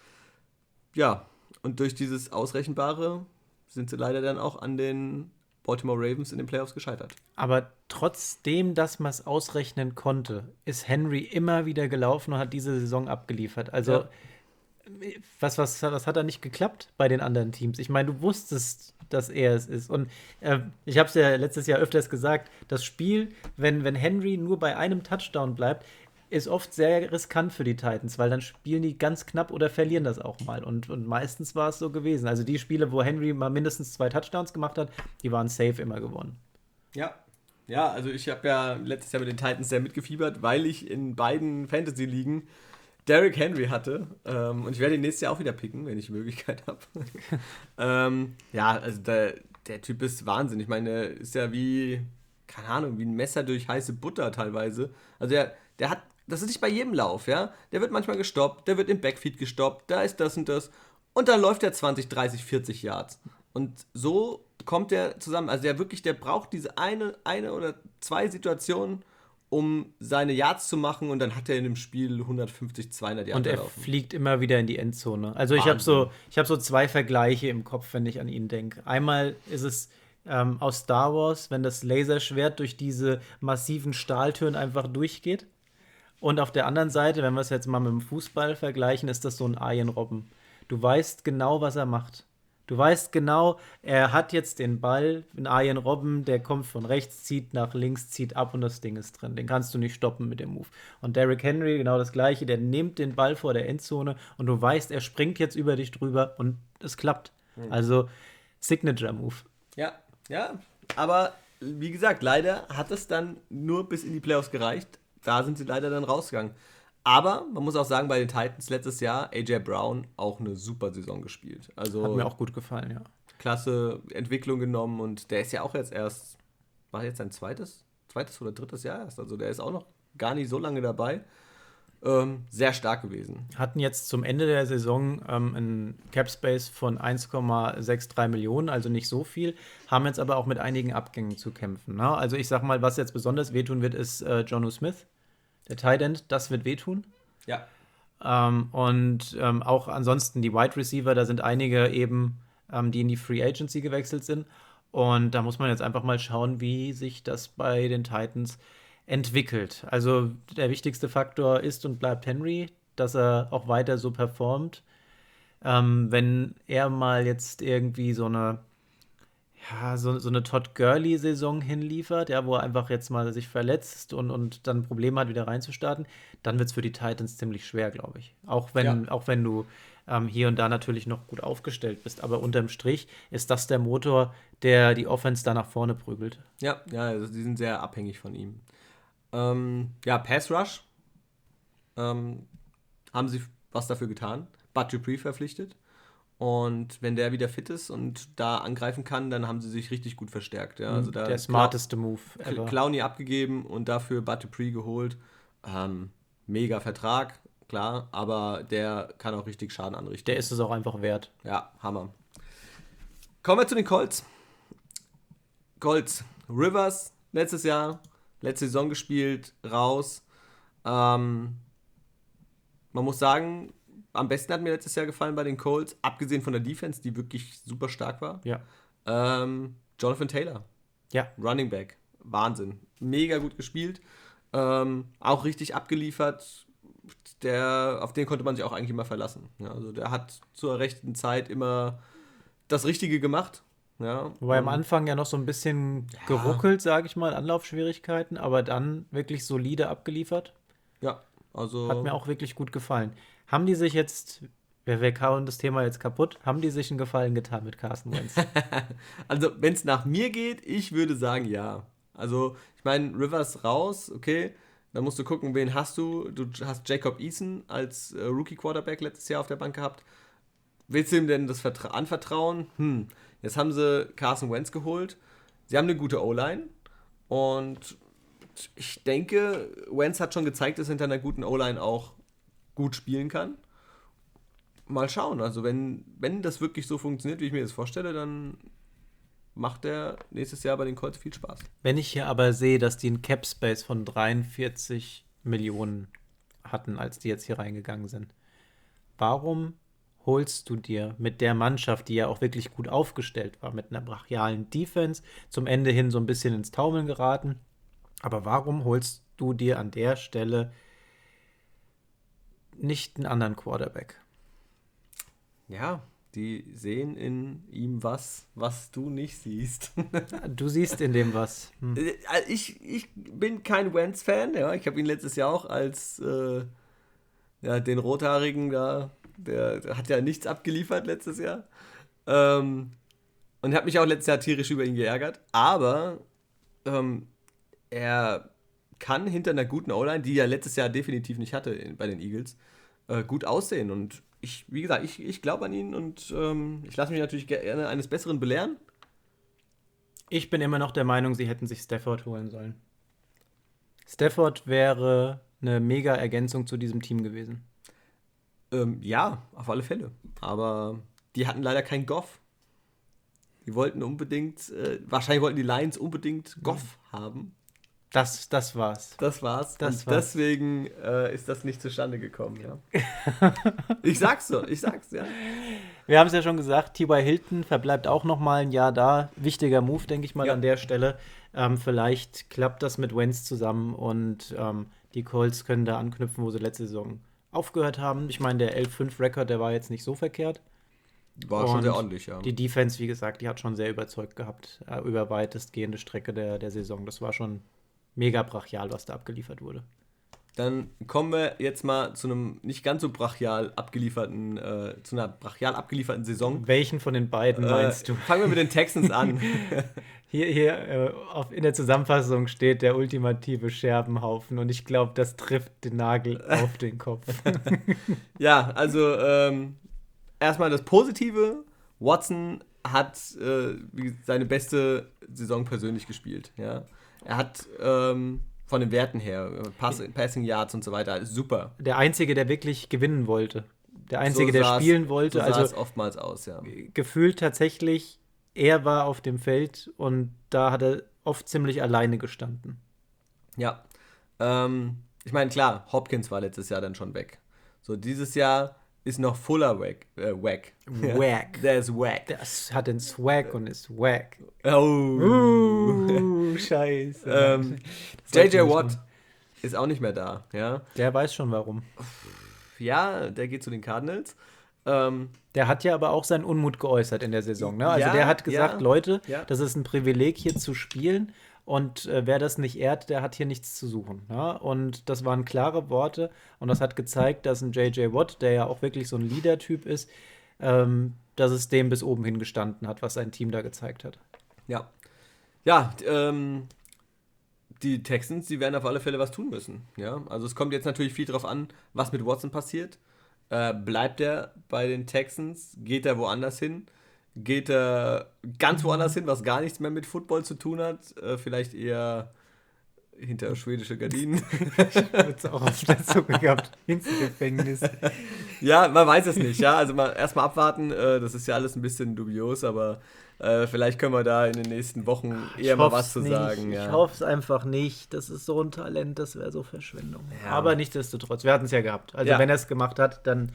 ja, und durch dieses Ausrechenbare sind sie leider dann auch an den Baltimore Ravens in den Playoffs gescheitert. Aber trotzdem, dass man es ausrechnen konnte, ist Henry immer wieder gelaufen und hat diese Saison abgeliefert. Also ja was, was, was hat da nicht geklappt bei den anderen Teams? Ich meine, du wusstest, dass er es ist. Und äh, ich habe es ja letztes Jahr öfters gesagt, das Spiel, wenn, wenn Henry nur bei einem Touchdown bleibt, ist oft sehr riskant für die Titans, weil dann spielen die ganz knapp oder verlieren das auch mal. Und, und meistens war es so gewesen. Also die Spiele, wo Henry mal mindestens zwei Touchdowns gemacht hat, die waren safe immer gewonnen. Ja. Ja, also ich habe ja letztes Jahr mit den Titans sehr mitgefiebert, weil ich in beiden Fantasy-Ligen Derrick Henry hatte. Ähm, und ich werde ihn nächstes Jahr auch wieder picken, wenn ich die Möglichkeit habe. ähm, ja, also der, der Typ ist Wahnsinn. Ich meine, ist ja wie, keine Ahnung, wie ein Messer durch heiße Butter teilweise. Also der, der hat, das ist nicht bei jedem Lauf, ja. Der wird manchmal gestoppt, der wird im Backfeed gestoppt, da ist das und das. Und dann läuft er 20, 30, 40 Yards. Und so kommt der zusammen. Also der wirklich, der braucht diese eine, eine oder zwei Situationen, um seine Yards zu machen und dann hat er in dem Spiel 150, 200 Yards. Und er laufen. fliegt immer wieder in die Endzone. Also ich habe so, hab so zwei Vergleiche im Kopf, wenn ich an ihn denke. Einmal ist es ähm, aus Star Wars, wenn das Laserschwert durch diese massiven Stahltüren einfach durchgeht. Und auf der anderen Seite, wenn wir es jetzt mal mit dem Fußball vergleichen, ist das so ein Arjen Robben. Du weißt genau, was er macht. Du weißt genau, er hat jetzt den Ball, ein Arjen Robben, der kommt von rechts, zieht nach links, zieht ab und das Ding ist drin. Den kannst du nicht stoppen mit dem Move. Und Derrick Henry, genau das gleiche, der nimmt den Ball vor der Endzone und du weißt, er springt jetzt über dich drüber und es klappt. Mhm. Also Signature Move. Ja, ja, aber wie gesagt, leider hat es dann nur bis in die Playoffs gereicht. Da sind sie leider dann rausgegangen. Aber man muss auch sagen, bei den Titans letztes Jahr AJ Brown auch eine super Saison gespielt. Also Hat mir auch gut gefallen, ja. Klasse Entwicklung genommen und der ist ja auch jetzt erst, war jetzt sein zweites, zweites oder drittes Jahr erst. Also der ist auch noch gar nicht so lange dabei. Ähm, sehr stark gewesen. Hatten jetzt zum Ende der Saison ähm, einen Cap Space von 1,63 Millionen, also nicht so viel, haben jetzt aber auch mit einigen Abgängen zu kämpfen. Ne? Also ich sag mal, was jetzt besonders wehtun wird, ist äh, Jono Smith der Tight End, das wird wehtun. Ja. Ähm, und ähm, auch ansonsten die Wide Receiver, da sind einige eben, ähm, die in die Free Agency gewechselt sind. Und da muss man jetzt einfach mal schauen, wie sich das bei den Titans entwickelt. Also der wichtigste Faktor ist und bleibt Henry, dass er auch weiter so performt. Ähm, wenn er mal jetzt irgendwie so eine ja, so, so eine Todd Gurley-Saison hinliefert, ja, wo er einfach jetzt mal sich verletzt und, und dann Probleme hat, wieder reinzustarten, dann wird es für die Titans ziemlich schwer, glaube ich. Auch wenn, ja. auch wenn du ähm, hier und da natürlich noch gut aufgestellt bist. Aber unterm Strich ist das der Motor, der die Offense da nach vorne prügelt. Ja, ja, also die sind sehr abhängig von ihm. Ähm, ja, Pass Rush. Ähm, haben sie was dafür getan? Bud Dupree verpflichtet. Und wenn der wieder fit ist und da angreifen kann, dann haben sie sich richtig gut verstärkt. Ja? Also da der smarteste Move ever. Clowny abgegeben und dafür Battepree geholt. Ähm, mega Vertrag, klar, aber der kann auch richtig Schaden anrichten. Der ist es auch einfach wert. Ja, Hammer. Kommen wir zu den Colts. Colts. Rivers, letztes Jahr, letzte Saison gespielt, raus. Ähm, man muss sagen, am besten hat mir letztes Jahr gefallen bei den Colts, abgesehen von der Defense, die wirklich super stark war. Ja. Ähm, Jonathan Taylor. Ja. Running Back. Wahnsinn. Mega gut gespielt. Ähm, auch richtig abgeliefert. Der, auf den konnte man sich auch eigentlich immer verlassen. Ja, also der hat zur rechten Zeit immer das Richtige gemacht. Ja, Wobei am Anfang ja noch so ein bisschen ja. geruckelt, sage ich mal, Anlaufschwierigkeiten, aber dann wirklich solide abgeliefert. Ja, also. Hat mir auch wirklich gut gefallen. Haben die sich jetzt, wir, wir kauen das Thema jetzt kaputt, haben die sich einen Gefallen getan mit Carsten Wentz? also, wenn es nach mir geht, ich würde sagen ja. Also, ich meine, Rivers raus, okay. Dann musst du gucken, wen hast du. Du hast Jacob Eason als äh, Rookie-Quarterback letztes Jahr auf der Bank gehabt. Willst du ihm denn das Vertra anvertrauen? Hm. Jetzt haben sie Carson Wentz geholt. Sie haben eine gute O-Line. Und ich denke, Wentz hat schon gezeigt, dass hinter einer guten O-Line auch gut spielen kann. Mal schauen. Also, wenn, wenn das wirklich so funktioniert, wie ich mir das vorstelle, dann macht er nächstes Jahr bei den Colts viel Spaß. Wenn ich hier aber sehe, dass die einen Cap Space von 43 Millionen hatten, als die jetzt hier reingegangen sind, warum holst du dir mit der Mannschaft, die ja auch wirklich gut aufgestellt war, mit einer brachialen Defense, zum Ende hin so ein bisschen ins Taumeln geraten, aber warum holst du dir an der Stelle nicht einen anderen Quarterback? Ja, die sehen in ihm was, was du nicht siehst. du siehst in dem was. Hm. Äh, ich, ich bin kein Wentz-Fan, ja. Ich habe ihn letztes Jahr auch als äh, ja, den Rothaarigen da, der, der, hat ja nichts abgeliefert letztes Jahr. Ähm, und habe mich auch letztes Jahr tierisch über ihn geärgert. Aber ähm, er kann hinter einer guten O-Line, die er letztes Jahr definitiv nicht hatte bei den Eagles, äh, gut aussehen. Und ich, wie gesagt, ich, ich glaube an ihn und ähm, ich lasse mich natürlich gerne eines Besseren belehren. Ich bin immer noch der Meinung, sie hätten sich Stafford holen sollen. Stafford wäre eine mega Ergänzung zu diesem Team gewesen. Ähm, ja, auf alle Fälle. Aber die hatten leider keinen Goff. Die wollten unbedingt, äh, wahrscheinlich wollten die Lions unbedingt Goff mhm. haben. Das, das war's. Das war's. Das war's. deswegen äh, ist das nicht zustande gekommen, ja. ich sag's so, ich sag's, ja. Wir haben es ja schon gesagt, T.Y. Hilton verbleibt auch noch mal ein Jahr da. Wichtiger Move, denke ich mal, ja. an der Stelle. Ähm, vielleicht klappt das mit Wentz zusammen und ähm, die Colts können da anknüpfen, wo sie letzte Saison aufgehört haben. Ich meine, der 11-5-Rekord, der war jetzt nicht so verkehrt. War und schon sehr ordentlich, ja. Die Defense, wie gesagt, die hat schon sehr überzeugt gehabt, äh, über weitestgehende Strecke der, der Saison. Das war schon mega brachial, was da abgeliefert wurde. Dann kommen wir jetzt mal zu einem nicht ganz so brachial abgelieferten, äh, zu einer brachial abgelieferten Saison. Welchen von den beiden äh, meinst du? Fangen wir mit den Texans an. hier hier äh, auf, in der Zusammenfassung steht der ultimative Scherbenhaufen und ich glaube, das trifft den Nagel auf den Kopf. ja, also ähm, erstmal das Positive. Watson hat äh, seine beste Saison persönlich gespielt. Ja. Er hat ähm, von den Werten her, Pass, Passing Yards und so weiter, super. Der Einzige, der wirklich gewinnen wollte. Der Einzige, so der spielen wollte. So sah also es oftmals aus, ja. Gefühlt tatsächlich, er war auf dem Feld und da hat er oft ziemlich alleine gestanden. Ja. Ähm, ich meine, klar, Hopkins war letztes Jahr dann schon weg. So, dieses Jahr ist noch Fuller Wack. Äh, wack. Wack. Der ist Wack. Das hat den Swag und ist Wack. Oh. Uh, scheiße. Ähm, JJ Watt ist auch nicht mehr da, ja. Der weiß schon warum. Ja, der geht zu den Cardinals. Ähm, der hat ja aber auch seinen Unmut geäußert in der Saison. Ne? Also ja, der hat gesagt, ja, Leute, ja. das ist ein Privileg hier zu spielen und äh, wer das nicht ehrt, der hat hier nichts zu suchen. Ja? Und das waren klare Worte. Und das hat gezeigt, dass ein J.J. Watt, der ja auch wirklich so ein Leader-Typ ist, ähm, dass es dem bis oben hin gestanden hat, was sein Team da gezeigt hat. Ja. Ja, ähm, die Texans, die werden auf alle Fälle was tun müssen. Ja, also es kommt jetzt natürlich viel darauf an, was mit Watson passiert. Äh, bleibt er bei den Texans? Geht er woanders hin? Geht er ganz woanders hin, was gar nichts mehr mit Football zu tun hat? Äh, vielleicht eher hinter schwedische Gardinen. ich habe es auch auf der Zunge gehabt. Ins Gefängnis. Ja, man weiß es nicht. Ja, also mal erstmal abwarten. Äh, das ist ja alles ein bisschen dubios, aber äh, vielleicht können wir da in den nächsten Wochen eher mal was zu nicht. sagen. Ja. Ich hoffe es einfach nicht. Das ist so ein Talent, das wäre so Verschwendung. Ja. Aber nichtsdestotrotz, wir hatten es ja gehabt. Also ja. wenn er es gemacht hat, dann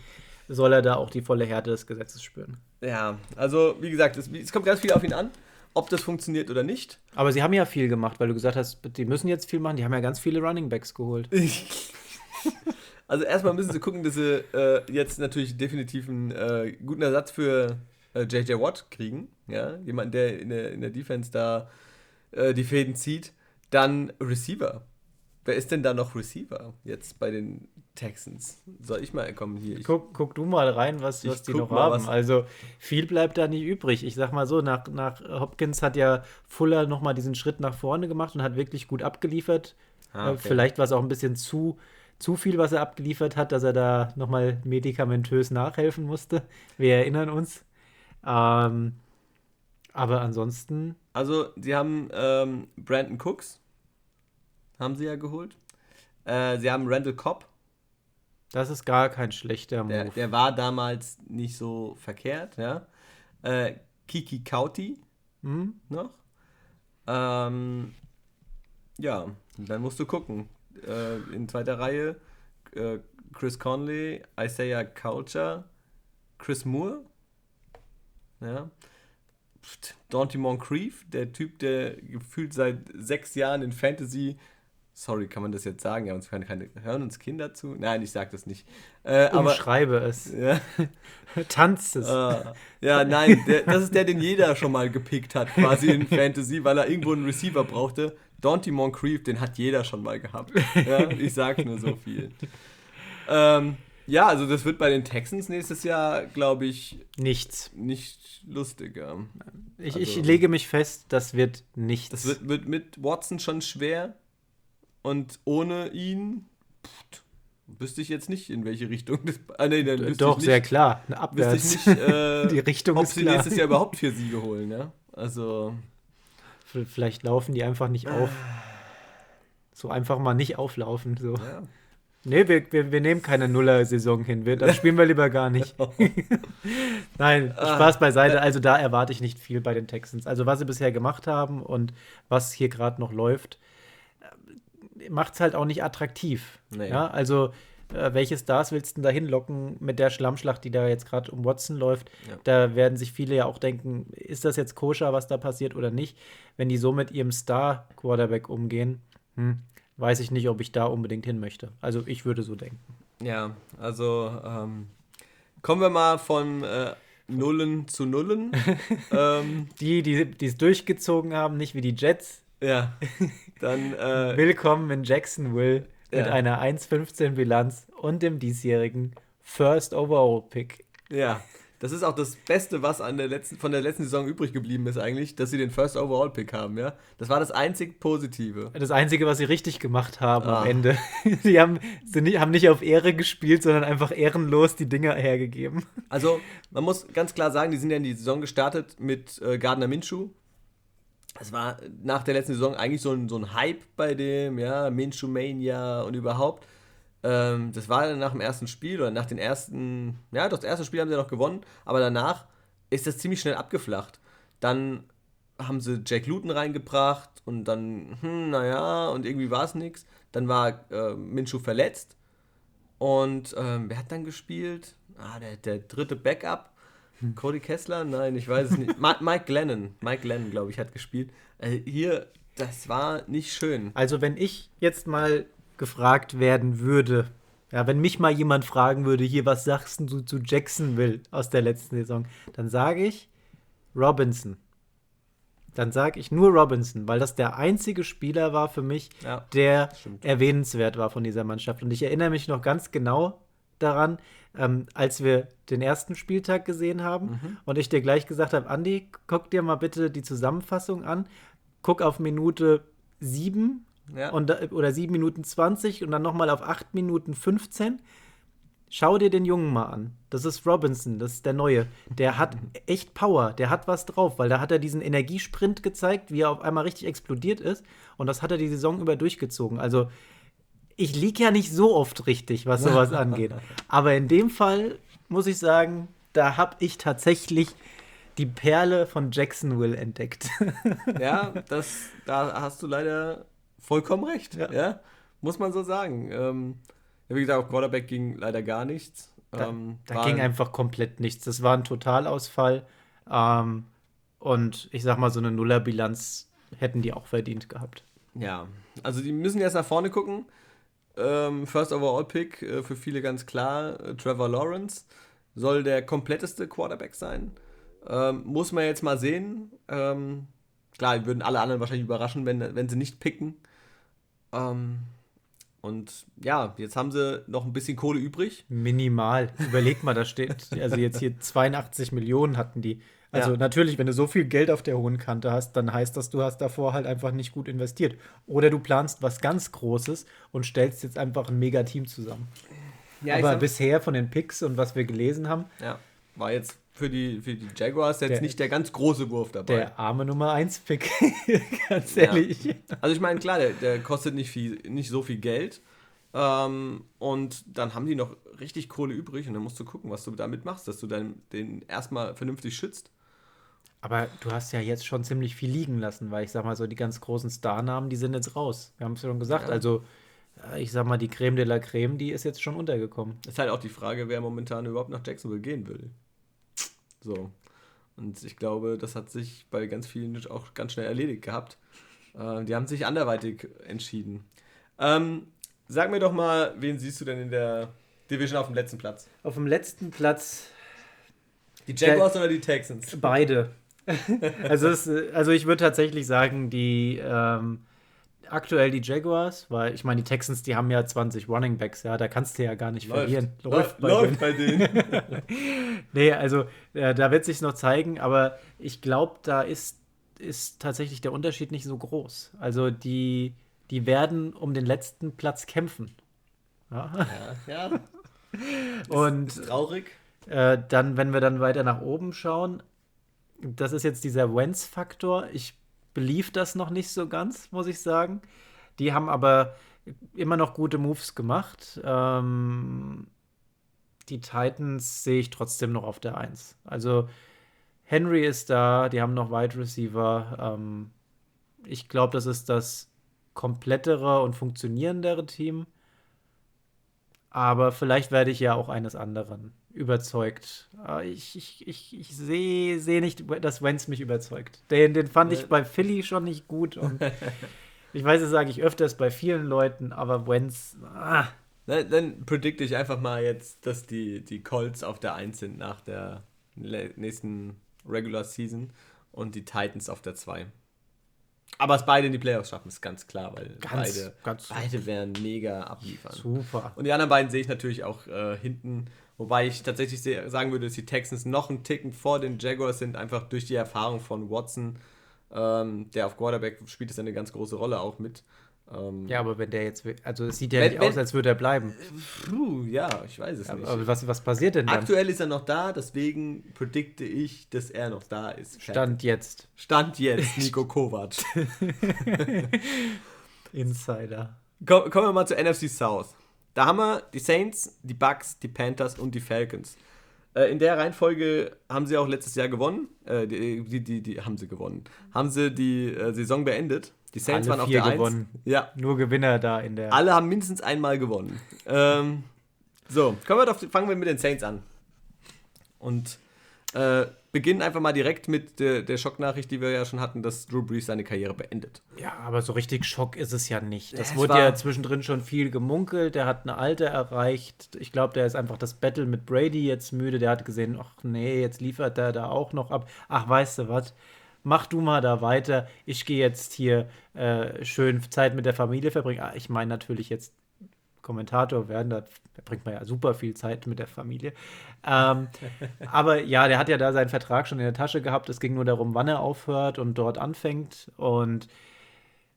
soll er da auch die volle Härte des Gesetzes spüren. Ja, also wie gesagt, es, es kommt ganz viel auf ihn an ob das funktioniert oder nicht. Aber sie haben ja viel gemacht, weil du gesagt hast, die müssen jetzt viel machen. Die haben ja ganz viele Running Backs geholt. also erstmal müssen sie gucken, dass sie äh, jetzt natürlich definitiv einen äh, guten Ersatz für äh, JJ Watt kriegen. Ja, jemand, der in der, in der Defense da äh, die Fäden zieht. Dann Receiver. Wer ist denn da noch Receiver jetzt bei den Texans? Soll ich mal kommen hier? Ich, guck, guck du mal rein, was, was die noch haben. Also viel bleibt da nicht übrig. Ich sag mal so, nach, nach Hopkins hat ja Fuller nochmal diesen Schritt nach vorne gemacht und hat wirklich gut abgeliefert. Ah, okay. Vielleicht war es auch ein bisschen zu, zu viel, was er abgeliefert hat, dass er da nochmal medikamentös nachhelfen musste. Wir erinnern uns. Ähm, aber ansonsten. Also, sie haben ähm, Brandon Cooks, haben sie ja geholt. Äh, sie haben Randall Cobb. Das ist gar kein schlechter Move. Der, der war damals nicht so verkehrt, ja. Äh, Kiki Kauti hm? noch. Ähm, ja, dann musst du gucken. Äh, in zweiter Reihe äh, Chris Conley, Isaiah Coucher, Chris Moore. Ja. Dante Moncrief, der Typ, der gefühlt seit sechs Jahren in Fantasy Sorry, kann man das jetzt sagen? Ja, uns keine, keine, hören uns Kinder zu? Nein, ich sage das nicht. Äh, Umschreibe aber, es. Ja. Tanzt es. Uh, ja, nein, der, das ist der, den jeder schon mal gepickt hat, quasi in Fantasy, weil er irgendwo einen Receiver brauchte. Dante Moncrief, den hat jeder schon mal gehabt. Ja, ich sage nur so viel. Ähm, ja, also das wird bei den Texans nächstes Jahr, glaube ich, nichts. Nicht lustiger. Ich, also, ich lege mich fest, das wird nichts. Das wird, wird mit Watson schon schwer. Und ohne ihn pff, wüsste ich jetzt nicht, in welche Richtung das. Ah, nee, dann Doch, nicht, sehr klar. Eine Abwärts. Ich nicht, äh, Die Richtung ob ist sie klar. nächstes Jahr überhaupt vier Siege holen, ja? Also. Vielleicht laufen die einfach nicht auf. So einfach mal nicht auflaufen. So. Ja. Nee, wir, wir, wir nehmen keine Nuller-Saison hin. Wir, das spielen wir lieber gar nicht. Nein, ah. Spaß beiseite. Also da erwarte ich nicht viel bei den Texans. Also was sie bisher gemacht haben und was hier gerade noch läuft, macht es halt auch nicht attraktiv. Nee. Ja, also äh, welche Stars willst du da hinlocken mit der Schlammschlacht, die da jetzt gerade um Watson läuft? Ja. Da werden sich viele ja auch denken, ist das jetzt koscher, was da passiert oder nicht? Wenn die so mit ihrem Star-Quarterback umgehen, hm, weiß ich nicht, ob ich da unbedingt hin möchte. Also ich würde so denken. Ja, also ähm, kommen wir mal von äh, Nullen zu Nullen. ähm, die, die es durchgezogen haben, nicht wie die Jets, ja. Dann. Äh, Willkommen in Jacksonville ja. mit einer 1,15 Bilanz und dem diesjährigen First Overall Pick. Ja. Das ist auch das Beste, was der letzten, von der letzten Saison übrig geblieben ist, eigentlich, dass sie den First Overall Pick haben, ja. Das war das einzig Positive. Das Einzige, was sie richtig gemacht haben ah. am Ende. Die haben, sie haben nicht auf Ehre gespielt, sondern einfach ehrenlos die Dinger hergegeben. Also, man muss ganz klar sagen, die sind ja in die Saison gestartet mit äh, Gardner Minshew, es war nach der letzten Saison eigentlich so ein, so ein Hype bei dem, ja, Minshew Mania und überhaupt. Ähm, das war dann nach dem ersten Spiel oder nach den ersten, ja, doch das erste Spiel haben sie noch gewonnen, aber danach ist das ziemlich schnell abgeflacht. Dann haben sie Jack Luton reingebracht und dann, hm, naja, und irgendwie war es nichts. Dann war äh, Minshew verletzt und ähm, wer hat dann gespielt? Ah, der, der dritte Backup Cody Kessler? Nein, ich weiß es nicht. Mike Glennon. Mike Glennon, glaube ich, hat gespielt. Also hier, das war nicht schön. Also, wenn ich jetzt mal gefragt werden würde, ja, wenn mich mal jemand fragen würde, hier, was sagst du zu Jacksonville aus der letzten Saison, dann sage ich Robinson. Dann sage ich nur Robinson, weil das der einzige Spieler war für mich, ja, der erwähnenswert war von dieser Mannschaft. Und ich erinnere mich noch ganz genau daran, ähm, als wir den ersten Spieltag gesehen haben mhm. und ich dir gleich gesagt habe, Andi, guck dir mal bitte die Zusammenfassung an, guck auf Minute 7 ja. und, oder 7 Minuten 20 und dann nochmal auf 8 Minuten 15. schau dir den Jungen mal an. Das ist Robinson, das ist der Neue. Der hat echt Power, der hat was drauf, weil da hat er diesen Energiesprint gezeigt, wie er auf einmal richtig explodiert ist. Und das hat er die Saison über durchgezogen. Also, ich liege ja nicht so oft richtig, was sowas angeht. Aber in dem Fall muss ich sagen, da habe ich tatsächlich die Perle von Jacksonville entdeckt. ja, das, da hast du leider vollkommen recht. Ja. ja? Muss man so sagen. Ähm, wie gesagt, auf Quarterback ging leider gar nichts. Da, ähm, da ging einfach komplett nichts. Das war ein Totalausfall. Ähm, und ich sag mal, so eine Nullerbilanz hätten die auch verdient gehabt. Ja, also die müssen jetzt nach vorne gucken. Ähm, First Overall Pick äh, für viele ganz klar. Äh, Trevor Lawrence soll der kompletteste Quarterback sein. Ähm, muss man jetzt mal sehen. Ähm, klar, würden alle anderen wahrscheinlich überraschen, wenn, wenn sie nicht picken. Ähm, und ja, jetzt haben sie noch ein bisschen Kohle übrig. Minimal. Überleg mal, da steht, also jetzt hier 82 Millionen hatten die. Also ja. natürlich, wenn du so viel Geld auf der hohen Kante hast, dann heißt das, du hast davor halt einfach nicht gut investiert. Oder du planst was ganz Großes und stellst jetzt einfach ein Mega-Team zusammen. Ja, Aber bisher von den Picks und was wir gelesen haben, ja, war jetzt für die, für die Jaguars jetzt der, nicht der ganz große Wurf dabei. Der arme Nummer 1 Pick, ganz ehrlich. Ja. Also ich meine, klar, der, der, kostet nicht, viel, nicht so viel Geld. Ähm, und dann haben die noch richtig Kohle übrig und dann musst du gucken, was du damit machst, dass du dann den erstmal vernünftig schützt. Aber du hast ja jetzt schon ziemlich viel liegen lassen, weil ich sag mal so, die ganz großen Starnamen, die sind jetzt raus. Wir haben es ja schon gesagt. Ja. Also, äh, ich sag mal, die Creme de la Creme, die ist jetzt schon untergekommen. Ist halt auch die Frage, wer momentan überhaupt nach Jacksonville gehen will. So. Und ich glaube, das hat sich bei ganz vielen auch ganz schnell erledigt gehabt. Äh, die haben sich anderweitig entschieden. Ähm, sag mir doch mal, wen siehst du denn in der Division auf dem letzten Platz? Auf dem letzten Platz. Die Jaguars oder die Texans? Beide. also, es, also ich würde tatsächlich sagen, die ähm, aktuell die Jaguars, weil ich meine, die Texans, die haben ja 20 Running Backs, ja, da kannst du ja gar nicht läuft. verlieren. Läuft, bei, läuft bei denen. nee, also äh, da wird sich noch zeigen, aber ich glaube, da ist, ist tatsächlich der Unterschied nicht so groß. Also die, die werden um den letzten Platz kämpfen. Ja, ja. ja. Und ist, ist traurig. Äh, dann, wenn wir dann weiter nach oben schauen, das ist jetzt dieser Wentz-Faktor. Ich belief das noch nicht so ganz, muss ich sagen. Die haben aber immer noch gute Moves gemacht. Ähm, die Titans sehe ich trotzdem noch auf der 1. Also Henry ist da, die haben noch Wide Receiver. Ähm, ich glaube, das ist das komplettere und funktionierendere Team. Aber vielleicht werde ich ja auch eines anderen überzeugt. Äh, ich, ich, ich, ich sehe seh nicht, dass Wentz mich überzeugt. Den, den fand ich bei Philly schon nicht gut. Und ich weiß, das sage ich öfters bei vielen Leuten, aber Wentz. Ah. Dann, dann predikte ich einfach mal jetzt, dass die, die Colts auf der 1 sind nach der nächsten Regular Season und die Titans auf der 2. Aber es beide in die Playoffs schaffen, ist ganz klar, weil ganz, beide, ganz beide werden mega abliefern. Super. Und die anderen beiden sehe ich natürlich auch äh, hinten Wobei ich tatsächlich sagen würde, dass die Texans noch einen Ticken vor den Jaguars sind, einfach durch die Erfahrung von Watson, ähm, der auf Quarterback spielt es eine ganz große Rolle auch mit. Ähm, ja, aber wenn der jetzt, also es sieht ja wenn, nicht wenn, aus, als würde er bleiben. Puh, ja, ich weiß es ja, nicht. Aber was, was passiert denn dann? Aktuell ist er noch da, deswegen predikte ich, dass er noch da ist. Stand jetzt. Stand jetzt, Nico Kovac. Insider. Komm, kommen wir mal zur NFC South. Da haben wir die Saints, die Bucks, die Panthers und die Falcons. Äh, in der Reihenfolge haben sie auch letztes Jahr gewonnen. Äh, die, die, die, die, haben sie gewonnen. Haben sie die äh, Saison beendet. Die Saints Alle waren auf der gewonnen. 1. Ja. Nur Gewinner da in der. Alle haben mindestens einmal gewonnen. ähm, so, kommen wir doch, fangen wir mit den Saints an. Und äh, beginnen einfach mal direkt mit der, der, Schocknachricht, die wir ja schon hatten, dass Drew Brees seine Karriere beendet. Ja, aber so richtig Schock ist es ja nicht. Das es wurde ja zwischendrin schon viel gemunkelt. Der hat ein Alter erreicht. Ich glaube, der ist einfach das Battle mit Brady jetzt müde. Der hat gesehen, ach nee, jetzt liefert er da auch noch ab. Ach, weißt du was? Mach du mal da weiter. Ich gehe jetzt hier äh, schön Zeit mit der Familie verbringen. Ah, ich meine natürlich jetzt Kommentator werden. Da bringt man ja super viel Zeit mit der Familie. Ähm, aber ja, der hat ja da seinen Vertrag schon in der Tasche gehabt. Es ging nur darum, wann er aufhört und dort anfängt. Und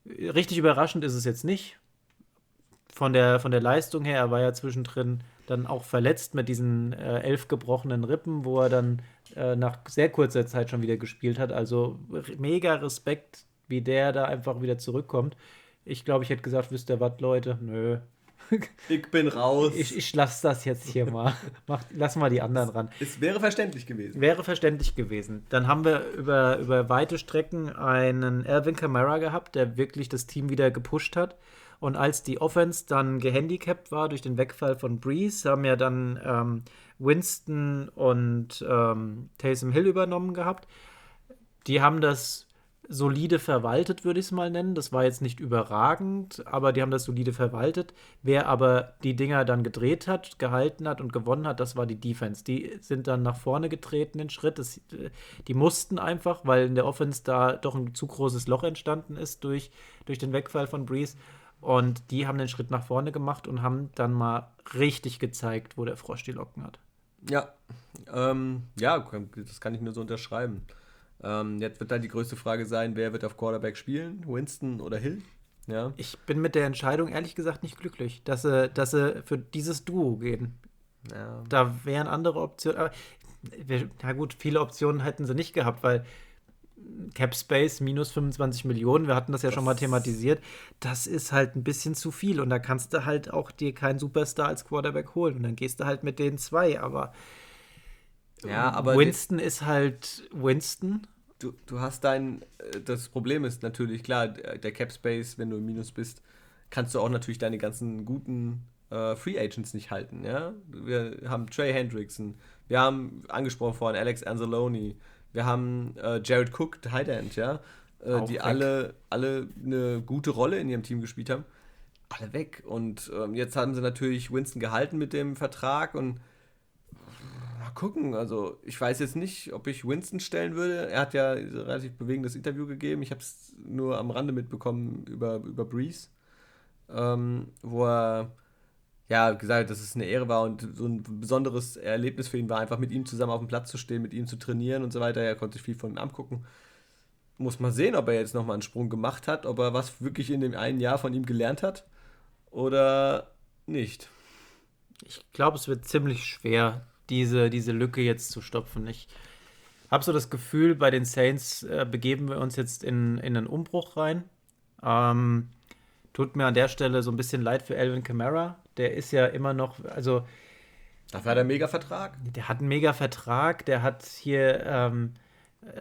richtig überraschend ist es jetzt nicht. Von der, von der Leistung her, er war ja zwischendrin dann auch verletzt mit diesen äh, elf gebrochenen Rippen, wo er dann äh, nach sehr kurzer Zeit schon wieder gespielt hat. Also mega Respekt, wie der da einfach wieder zurückkommt. Ich glaube, ich hätte gesagt, wisst ihr was, Leute? Nö. Ich bin raus. Ich, ich lasse das jetzt hier mal. Mach, lass mal die anderen ran. Es wäre verständlich gewesen. Wäre verständlich gewesen. Dann haben wir über, über weite Strecken einen Alvin Kamara gehabt, der wirklich das Team wieder gepusht hat. Und als die Offense dann gehandicapt war durch den Wegfall von Breeze, haben ja dann ähm, Winston und ähm, Taysom Hill übernommen gehabt. Die haben das solide verwaltet, würde ich es mal nennen. Das war jetzt nicht überragend, aber die haben das solide verwaltet. Wer aber die Dinger dann gedreht hat, gehalten hat und gewonnen hat, das war die Defense. Die sind dann nach vorne getreten, den Schritt. Das, die mussten einfach, weil in der Offense da doch ein zu großes Loch entstanden ist durch, durch den Wegfall von Breeze. Und die haben den Schritt nach vorne gemacht und haben dann mal richtig gezeigt, wo der Frosch die Locken hat. Ja, ähm, ja, das kann ich nur so unterschreiben. Ähm, jetzt wird dann die größte Frage sein, wer wird auf Quarterback spielen? Winston oder Hill? Ja. Ich bin mit der Entscheidung ehrlich gesagt nicht glücklich, dass sie, dass sie für dieses Duo gehen. Ja. Da wären andere Optionen. Aber, na gut, viele Optionen hätten sie nicht gehabt, weil Cap Space minus 25 Millionen, wir hatten das ja das schon mal thematisiert, das ist halt ein bisschen zu viel und da kannst du halt auch dir keinen Superstar als Quarterback holen und dann gehst du halt mit den zwei, aber ja, aber Winston ist halt Winston. Du, du hast dein, äh, das Problem ist natürlich, klar, der Cap Space, wenn du im Minus bist, kannst du auch natürlich deine ganzen guten äh, Free Agents nicht halten, ja. Wir haben Trey Hendrickson, wir haben angesprochen vorhin Alex Anzalone, wir haben äh, Jared Cook, High End, ja, äh, die weg. alle, alle eine gute Rolle in ihrem Team gespielt haben. Alle weg. Und ähm, jetzt haben sie natürlich Winston gehalten mit dem Vertrag und gucken. Also ich weiß jetzt nicht, ob ich Winston stellen würde. Er hat ja ein relativ bewegendes Interview gegeben. Ich habe es nur am Rande mitbekommen über, über Breeze, ähm, wo er ja gesagt hat, dass es eine Ehre war und so ein besonderes Erlebnis für ihn war, einfach mit ihm zusammen auf dem Platz zu stehen, mit ihm zu trainieren und so weiter. Er konnte sich viel von ihm angucken. Muss man sehen, ob er jetzt nochmal einen Sprung gemacht hat, ob er was wirklich in dem einen Jahr von ihm gelernt hat oder nicht. Ich glaube, es wird ziemlich schwer, diese, diese Lücke jetzt zu stopfen. Ich habe so das Gefühl, bei den Saints äh, begeben wir uns jetzt in, in einen Umbruch rein. Ähm, tut mir an der Stelle so ein bisschen leid für Alvin Kamara. Der ist ja immer noch, also. Dafür hat er einen Mega-Vertrag. Der hat einen Mega-Vertrag, der hat hier ähm,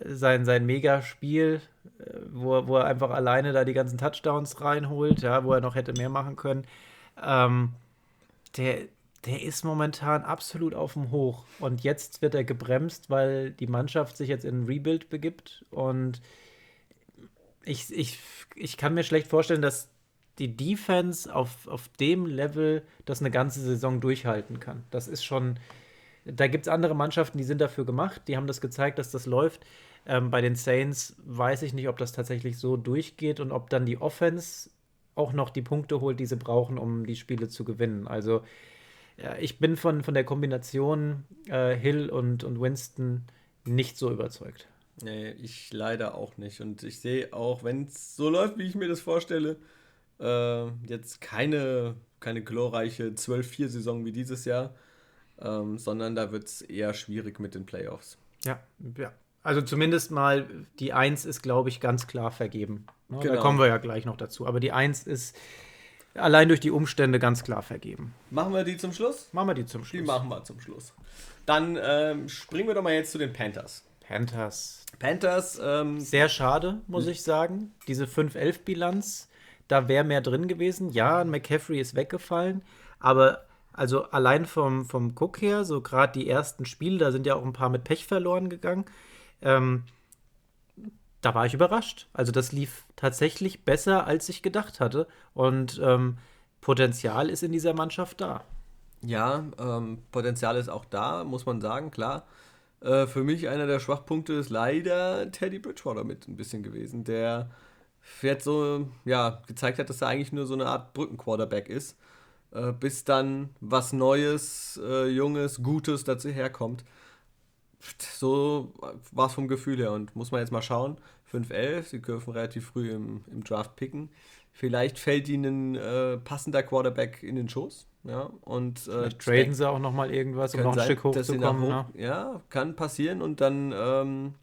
sein, sein Mega-Spiel, äh, wo, wo er einfach alleine da die ganzen Touchdowns reinholt, ja, wo er noch hätte mehr machen können. Ähm, der, der ist momentan absolut auf dem Hoch. Und jetzt wird er gebremst, weil die Mannschaft sich jetzt in Rebuild begibt. Und ich, ich, ich kann mir schlecht vorstellen, dass die Defense auf, auf dem Level das eine ganze Saison durchhalten kann. Das ist schon. Da gibt es andere Mannschaften, die sind dafür gemacht, die haben das gezeigt, dass das läuft. Ähm, bei den Saints weiß ich nicht, ob das tatsächlich so durchgeht und ob dann die Offense auch noch die Punkte holt, die sie brauchen, um die Spiele zu gewinnen. Also ich bin von, von der Kombination äh, Hill und, und Winston nicht so überzeugt. Nee, ich leider auch nicht. Und ich sehe auch, wenn es so läuft, wie ich mir das vorstelle, äh, jetzt keine, keine glorreiche 12-4-Saison wie dieses Jahr, ähm, sondern da wird es eher schwierig mit den Playoffs. Ja, ja. Also zumindest mal die 1 ist, glaube ich, ganz klar vergeben. Ne? Genau. Da kommen wir ja gleich noch dazu. Aber die 1 ist allein durch die Umstände ganz klar vergeben. Machen wir die zum Schluss? Machen wir die zum Schluss. Die machen wir zum Schluss. Dann ähm, springen wir doch mal jetzt zu den Panthers. Panthers. Panthers. Ähm, Sehr schade, muss ich sagen. Diese 5-11-Bilanz, da wäre mehr drin gewesen. Ja, McCaffrey ist weggefallen, aber also allein vom, vom Cook her, so gerade die ersten Spiele, da sind ja auch ein paar mit Pech verloren gegangen. Ähm, da war ich überrascht. Also das lief tatsächlich besser, als ich gedacht hatte. Und ähm, Potenzial ist in dieser Mannschaft da. Ja, ähm, Potenzial ist auch da, muss man sagen, klar. Äh, für mich einer der Schwachpunkte ist leider Teddy Bridgewater mit ein bisschen gewesen, der jetzt so, ja, gezeigt hat, dass er eigentlich nur so eine Art Brückenquarterback ist, äh, bis dann was Neues, äh, Junges, Gutes dazu herkommt so war es vom Gefühl her und muss man jetzt mal schauen. 5-11. Sie dürfen relativ früh im, im Draft picken. Vielleicht fällt ihnen äh, passender Quarterback in den Schoß. Ja, und äh, traden sie auch nochmal irgendwas, um noch ein Stück hochzukommen. nach Ne? hoch, Ja, kann passieren. Und dann ähm,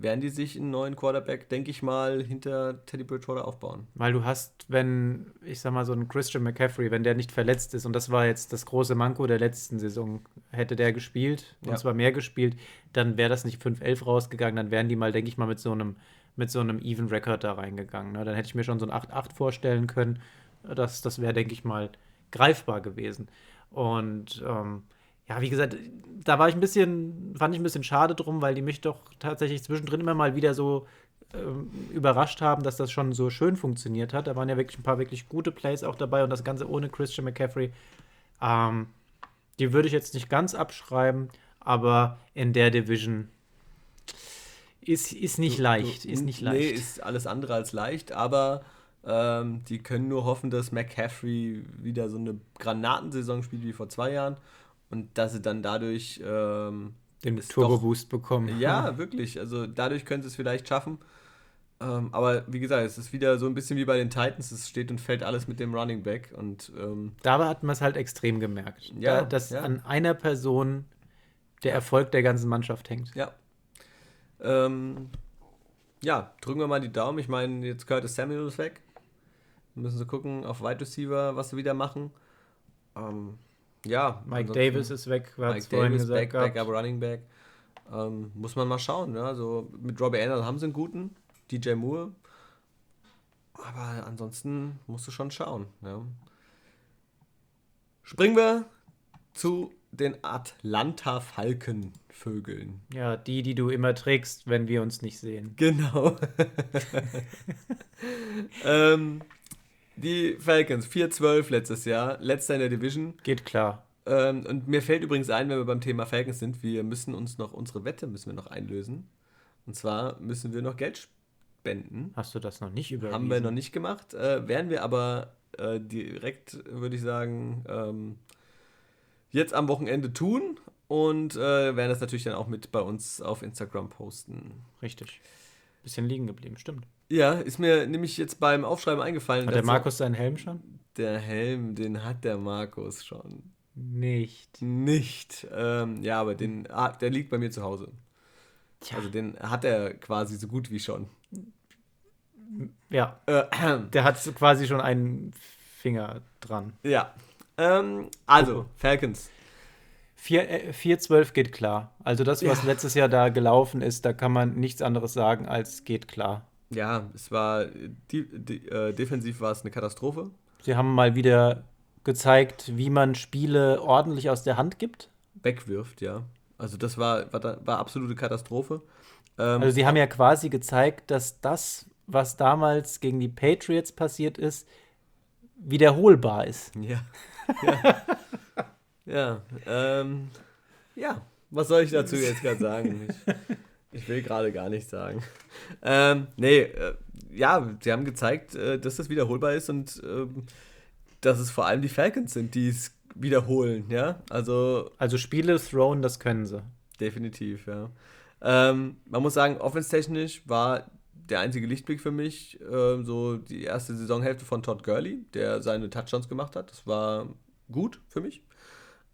werden die sich einen neuen Quarterback, denke ich mal, hinter Teddy Bridgewater aufbauen. Weil du hast, wenn, ich sag mal, so ein Christian McCaffrey, wenn der nicht verletzt ist, und das war jetzt das große Manko der letzten Saison, hätte der gespielt, und Ja. zwar mehr gespielt, dann wäre das nicht 5-11 rausgegangen, dann wären die mal, denke ich mal, mit so einem, mit so einem Even Record da reingegangen. Ne? Dann hätte ich mir schon so ein 8-8 vorstellen können. Das, das wäre, denke ich mal, greifbar gewesen. Und ähm, ja, wie gesagt, da war ich ein bisschen, fand ich ein bisschen schade drum, weil die mich doch tatsächlich zwischendrin immer mal wieder so ähm, überrascht haben, dass das schon so schön funktioniert hat. Da waren ja wirklich ein paar wirklich gute Plays auch dabei und das Ganze ohne Christian McCaffrey. Ähm, die würde ich jetzt nicht ganz abschreiben, aber in der Division ist, ist nicht leicht. Ist nicht leicht. Nee, ist alles andere als leicht, aber ähm, die können nur hoffen, dass McCaffrey wieder so eine Granatensaison spielt wie vor zwei Jahren und dass sie dann dadurch ähm, den Turbo-Boost bekommen. Ja, wirklich. Also dadurch können sie es vielleicht schaffen. Ähm, aber wie gesagt, es ist wieder so ein bisschen wie bei den Titans. Es steht und fällt alles mit dem Running Back. Und ähm, Dabei hat man es halt extrem gemerkt. Ja, da, dass ja. an einer Person der Erfolg der ganzen Mannschaft hängt. ja. Ähm, ja, drücken wir mal die Daumen. Ich meine, jetzt Curtis Samuel ist weg. Müssen so gucken auf Wide Receiver, was sie wieder machen. Ähm, ja, Mike Davis ist weg, Mike Davis, gesagt back, gehabt. Backup Running Back. Ähm, muss man mal schauen. Ja? Also mit Robbie Anderson haben sie einen guten, DJ Moore. Aber ansonsten musst du schon schauen. Ja? Springen wir zu den Atlanta Falkenvögeln. Ja, die, die du immer trägst, wenn wir uns nicht sehen. Genau. ähm, die Falcons, 4-12 letztes Jahr, letzter in der Division. Geht klar. Ähm, und mir fällt übrigens ein, wenn wir beim Thema Falcons sind, wir müssen uns noch unsere Wette müssen wir noch einlösen. Und zwar müssen wir noch Geld spenden. Hast du das noch nicht überwiesen? Haben wir noch nicht gemacht. Äh, werden wir aber äh, direkt, würde ich sagen, ähm, jetzt am Wochenende tun. Und äh, werden das natürlich dann auch mit bei uns auf Instagram posten. Richtig. Bisschen liegen geblieben, stimmt. Ja, ist mir nämlich jetzt beim Aufschreiben eingefallen. Hat der Markus seinen Helm schon? Der Helm, den hat der Markus schon. Nicht. Nicht. Ähm, ja, aber den, ah, der liegt bei mir zu Hause. Tja. Also den hat er quasi so gut wie schon. Ja, Äh, der hat quasi schon einen Finger dran. ja. Ähm, also, Falcons. 4, äh, 4-12 geht klar. Also das, was Ja. letztes Jahr da gelaufen ist, da kann man nichts anderes sagen als geht klar. Ja, es war, die, die, äh, defensiv war es eine Katastrophe. Sie haben mal wieder gezeigt, wie man Spiele ordentlich aus der Hand gibt. Wegwirft, ja. Also das war, war, war absolute Katastrophe. Ähm, Also sie haben ja quasi gezeigt, dass das, was damals gegen die Patriots passiert ist, wiederholbar ist. Ja. Ja. ja. Ähm, ja. Was soll ich dazu jetzt gerade sagen? Ich, ich will gerade gar nichts sagen. Ähm, nee, äh, ja, sie haben gezeigt, äh, dass das wiederholbar ist und ähm, dass es vor allem die Falcons sind, die es wiederholen, ja. Also Also Spiele thrown, das können sie. definitiv, ja. Ähm, man muss sagen, offenstechnisch war der einzige Lichtblick für mich ähm, so die erste Saisonhälfte von Todd Gurley, der seine Touchdowns gemacht hat. Das war gut für mich.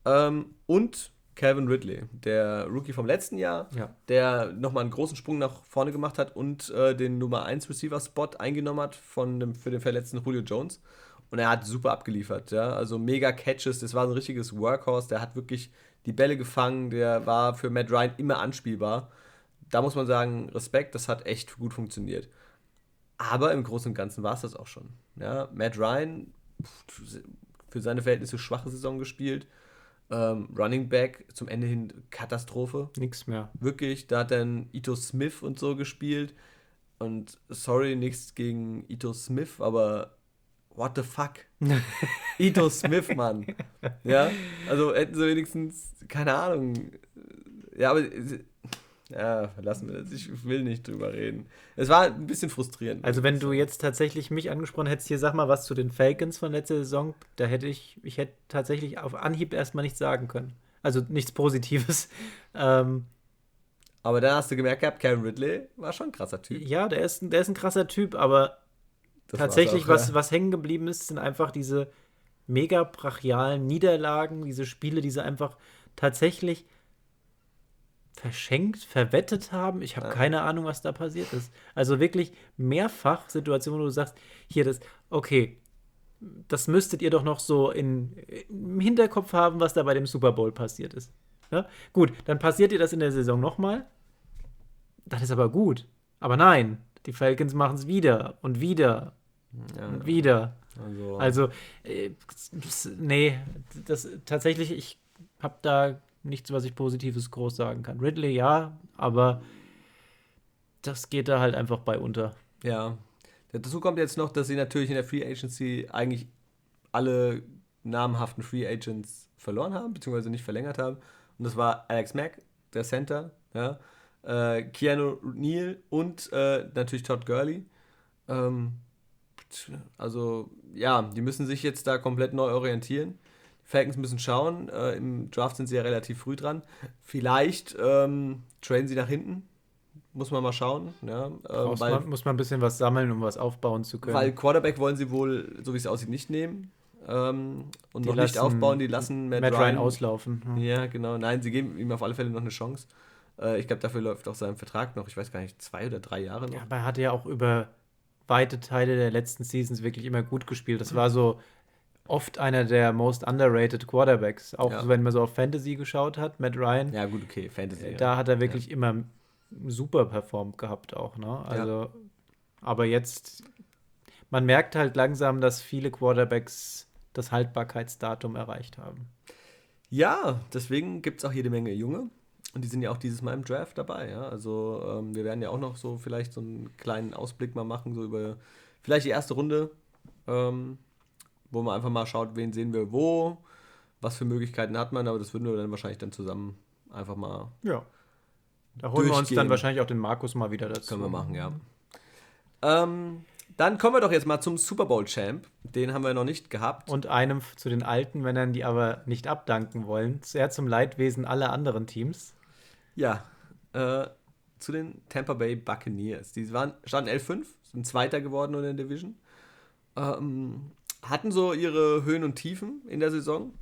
Ähm, und Calvin Ridley, der Rookie vom letzten Jahr, Ja. der nochmal einen großen Sprung nach vorne gemacht hat und äh, den Nummer 1 Receiver-Spot eingenommen hat von dem, für den verletzten Julio Jones. Und er hat super abgeliefert, ja. Also mega Catches, das war ein richtiges Workhorse, der hat wirklich die Bälle gefangen, der war für Matt Ryan immer anspielbar. Da muss man sagen, Respekt, das hat echt gut funktioniert. Aber im Großen und Ganzen war es das auch schon. Ja, Matt Ryan, für seine Verhältnisse schwache Saison gespielt. Ähm, Running Back zum Ende hin Katastrophe. Nix mehr. Wirklich, da hat dann Ito Smith und so gespielt. Und sorry, nichts gegen Ito Smith, aber what the fuck? Ito Smith, Mann. Ja, also hätten sie wenigstens, keine Ahnung. Ja, aber ja, lassen wir das. Ich will nicht drüber reden. Es war ein bisschen frustrierend. Also wenn du jetzt tatsächlich mich angesprochen hättest, hier sag mal was zu den Falcons von letzter Saison, da hätte ich, ich hätte tatsächlich auf Anhieb erstmal nichts sagen können. Also nichts Positives. Ähm, Aber dann hast du gemerkt gehabt, Karen Ridley war schon ein krasser Typ. Ja, der ist, der ist ein krasser Typ, aber das tatsächlich, auch, was, ja. was hängen geblieben ist, sind einfach diese mega brachialen Niederlagen, diese Spiele, die sie einfach tatsächlich verschenkt, verwettet haben. Ich habe ja. keine Ahnung, was da passiert ist. Also wirklich mehrfach Situationen, wo du sagst, hier das, okay, das müsstet ihr doch noch so in, im Hinterkopf haben, was da bei dem Super Bowl passiert ist. Ja? Gut, dann passiert ihr das in der Saison nochmal. Das ist aber gut. Aber nein, die Falcons machen es wieder und wieder ja, und wieder. Also, also äh, nee, das tatsächlich, ich habe da nichts, was ich Positives groß sagen kann. Ridley ja, aber das geht da halt einfach bei unter. Ja. Dazu kommt jetzt noch, dass sie natürlich in der Free Agency eigentlich alle namhaften Free Agents verloren haben, beziehungsweise nicht verlängert haben. Und das war Alex Mack, der Center, ja, äh, Keanu Neal und äh, natürlich Todd Gurley. Ähm, also, ja, die müssen sich jetzt da komplett neu orientieren. Falcons müssen schauen. Äh, Im Draft sind sie ja relativ früh dran. Vielleicht ähm, traden sie nach hinten. Muss man mal schauen. Ja, ähm, weil, man, muss man ein bisschen was sammeln, um was aufbauen zu können. Weil Quarterback wollen sie wohl, so wie es aussieht, nicht nehmen. Ähm, und die noch nicht aufbauen. Die lassen Matt, Matt Ryan, Ryan, auslaufen. Ja. ja. genau. Nein, sie geben ihm auf alle Fälle noch eine Chance. Äh, ich glaube, dafür läuft auch sein Vertrag noch, ich weiß gar nicht, zwei oder drei Jahre noch. Ja, aber er hatte ja auch über weite Teile der letzten Seasons wirklich immer gut gespielt. Das war so oft einer der most underrated Quarterbacks. Auch ja. wenn man so auf Fantasy geschaut hat, Matt Ryan. Ja, gut, okay, Fantasy. Da ja. hat er wirklich ja. immer super performt gehabt auch, ne? Also, aber jetzt, man merkt halt langsam, dass viele Quarterbacks das Haltbarkeitsdatum erreicht haben. Ja, deswegen gibt es auch jede Menge Junge. Und die sind ja auch dieses Mal im Draft dabei, ja. Also ähm, wir werden ja auch noch so vielleicht so einen kleinen Ausblick mal machen, so über vielleicht die erste Runde. Ähm, wo man einfach mal schaut, wen sehen wir wo, was für Möglichkeiten hat man, aber das würden wir dann wahrscheinlich dann zusammen einfach mal. Ja. Da holen wir uns dann wahrscheinlich auch den Markus mal wieder dazu. Können wir machen, ja. Ähm, dann kommen wir doch jetzt mal zum Super Bowl Champ. Den haben wir noch nicht gehabt. Und einem zu den alten Männern, die aber nicht abdanken wollen. Sehr zum Leidwesen aller anderen Teams. Ja, äh, zu den Tampa Bay Buccaneers. Die waren, standen 11-5, sind Zweiter geworden in der Division. Ähm, hatten so ihre Höhen und Tiefen in der Saison.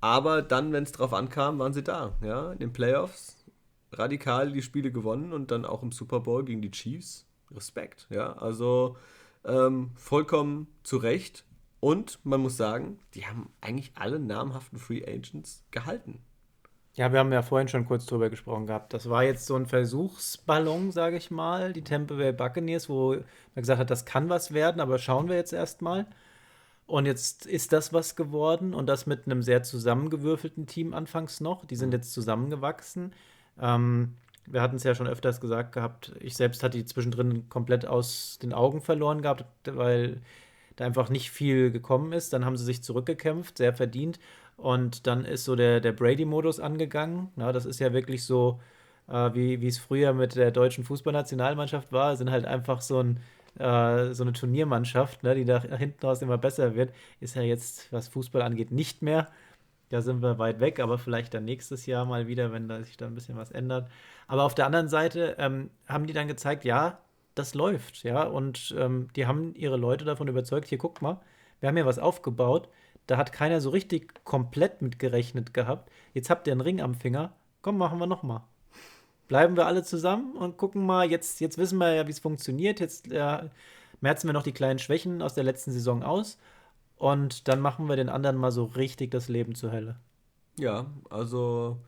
Aber dann, wenn es drauf ankam, waren sie da. Ja, in den Playoffs radikal die Spiele gewonnen und dann auch im Super Bowl gegen die Chiefs. Respekt. Ja, also ähm, vollkommen zu Recht. Und man muss sagen, die haben eigentlich alle namhaften Free Agents gehalten. Ja, wir haben ja vorhin schon kurz drüber gesprochen gehabt. Das war jetzt so ein Versuchsballon, sage ich mal, die Tampa Bay Buccaneers, wo man gesagt hat, das kann was werden, aber schauen wir jetzt erstmal. Und jetzt ist das was geworden und das mit einem sehr zusammengewürfelten Team anfangs noch. Die sind jetzt zusammengewachsen. Ähm, wir hatten es ja schon öfters gesagt gehabt, ich selbst hatte die zwischendrin komplett aus den Augen verloren gehabt, weil da einfach nicht viel gekommen ist. Dann haben sie sich zurückgekämpft, sehr verdient. Und dann ist so der, der Brady-Modus angegangen. Na, das ist ja wirklich so, äh, wie es früher mit der deutschen Fußballnationalmannschaft war. Sind halt einfach so ein äh, so eine Turniermannschaft, ne, die da hinten raus immer besser wird, ist ja jetzt, was Fußball angeht, nicht mehr. Da sind wir weit weg, aber vielleicht dann nächstes Jahr mal wieder, wenn da sich da ein bisschen was ändert. Aber auf der anderen Seite ähm, haben die dann gezeigt, ja, das läuft, ja, und ähm, die haben ihre Leute davon überzeugt, hier guck mal, wir haben ja was aufgebaut, da hat keiner so richtig komplett mit gerechnet gehabt. Jetzt habt ihr einen Ring am Finger, komm, machen wir nochmal bleiben wir alle zusammen und gucken mal, jetzt, jetzt wissen wir ja, wie es funktioniert. Jetzt äh, merzen wir noch die kleinen Schwächen aus der letzten Saison aus und dann machen wir den anderen mal so richtig das Leben zur Hölle. Ja, also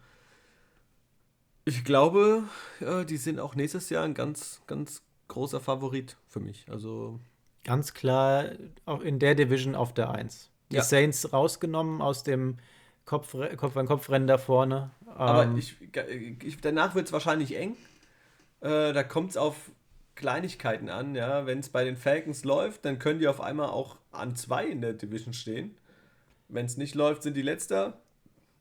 ich glaube, ja, die sind auch nächstes Jahr ein ganz, ganz großer Favorit für mich. Also ganz klar auch in der Division auf der 1. Die ja. Saints rausgenommen aus dem Kopf, Kopf an Kopf rennen da vorne. Aber ähm, ich, ich, danach wird es wahrscheinlich eng. Äh, da kommt es auf Kleinigkeiten an, ja. Wenn es bei den Falcons läuft, dann können die auf einmal auch an zwei in der Division stehen. Wenn es nicht läuft, sind die Letzter.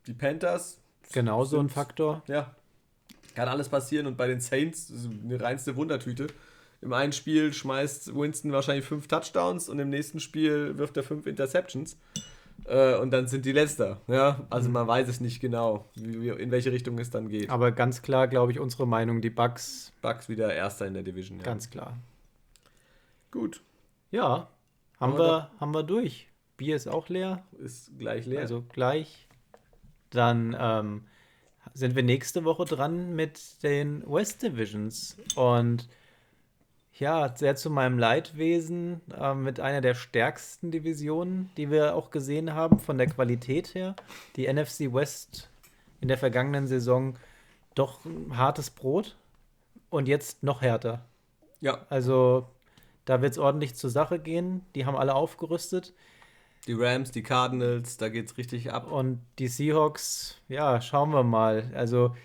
Die Panthers. Genauso ein Faktor. Ja. Kann alles passieren und bei den Saints ist eine reinste Wundertüte. Im einen Spiel schmeißt Winston wahrscheinlich fünf Touchdowns und im nächsten Spiel wirft er fünf Interceptions. Äh, und dann sind die Letzter. Ja? Also man weiß es nicht genau, wie, wie, in welche Richtung es dann geht. Aber ganz klar, glaube ich, unsere Meinung, die Bugs. Bugs wieder Erster in der Division. Ja. Ganz klar. Gut. Ja, haben, haben wir, wir haben wir durch. Bier ist auch leer. Ist gleich leer. Also gleich. Dann ähm, sind wir nächste Woche dran mit den West Divisions. Und ja, sehr zu meinem Leidwesen äh, mit einer der stärksten Divisionen, die wir auch gesehen haben, von der Qualität her. Die NFC West in der vergangenen Saison doch ein hartes Brot und jetzt noch härter. Ja. Also da wird es ordentlich zur Sache gehen. Die haben alle aufgerüstet. Die Rams, die Cardinals, da geht es richtig ab. Und die Seahawks, ja, schauen wir mal. Also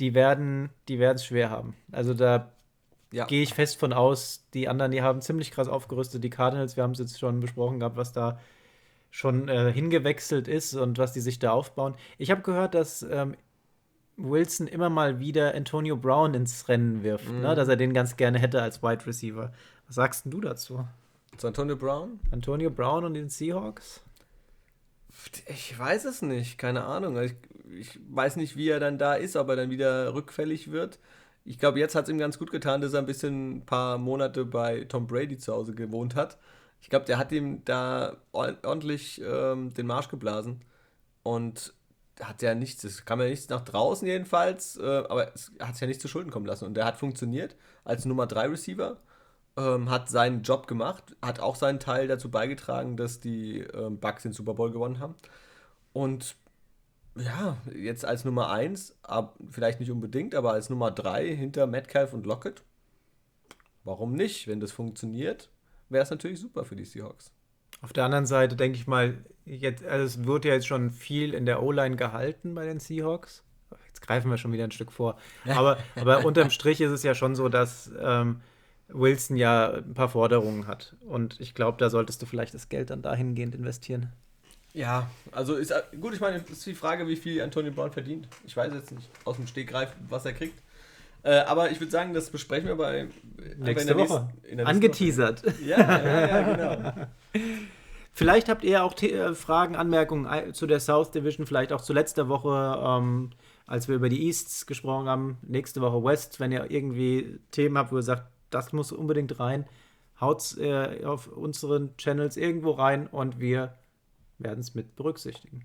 die werden die es schwer haben. Also da ja. gehe ich fest von aus. Die anderen, die haben ziemlich krass aufgerüstet. Die Cardinals, wir haben es jetzt schon besprochen gehabt, was da schon äh, hingewechselt ist und was die sich da aufbauen. Ich habe gehört, dass ähm, Wilson immer mal wieder Antonio Brown ins Rennen wirft, ne? mhm. ne? dass er den ganz gerne hätte als Wide Receiver. Was sagst du dazu? Zu Antonio Brown? Antonio Brown und den Seahawks? Ich weiß es nicht, keine Ahnung. Ich, ich weiß nicht, wie er dann da ist, ob er dann wieder rückfällig wird ich glaube, jetzt hat es ihm ganz gut getan, dass er ein bisschen ein paar Monate bei Tom Brady zu Hause gewohnt hat. Ich glaube, der hat ihm da ordentlich ähm, den Marsch geblasen. Und hat ja nichts, es kam ja nichts nach draußen jedenfalls, äh, aber es hat sich ja nicht zu Schulden kommen lassen. Und der hat funktioniert als Nummer 3 Receiver, ähm, hat seinen Job gemacht, hat auch seinen Teil dazu beigetragen, dass die ähm, Bucks den Super Bowl gewonnen haben. Und ja, jetzt als Nummer 1, vielleicht nicht unbedingt, aber als Nummer 3 hinter Metcalf und Lockett. Warum nicht? Wenn das funktioniert, wäre es natürlich super für die Seahawks. Auf der anderen Seite denke ich mal, jetzt, also es wird ja jetzt schon viel in der O-Line gehalten bei den Seahawks. Jetzt greifen wir schon wieder ein Stück vor. Aber, aber unterm Strich ist es ja schon so, dass ähm, Wilson ja ein paar Forderungen hat. Und ich glaube, da solltest du vielleicht das Geld dann dahingehend investieren. Ja, also ist gut, ich meine, ist die Frage, wie viel Antonio Brown verdient. Ich weiß jetzt nicht aus dem Stegreif, was er kriegt. Äh, aber ich würde sagen, das besprechen wir bei nächste Woche. Nächsten, Angeteasert. Woche. Ja, ja, ja, genau. vielleicht habt ihr auch äh, Fragen, Anmerkungen zu der South Division, vielleicht auch zu letzter Woche, ähm, als wir über die Easts gesprochen haben. Nächste Woche West, wenn ihr irgendwie Themen habt, wo ihr sagt, das muss unbedingt rein, haut äh, auf unseren Channels irgendwo rein und wir werden es mit berücksichtigen.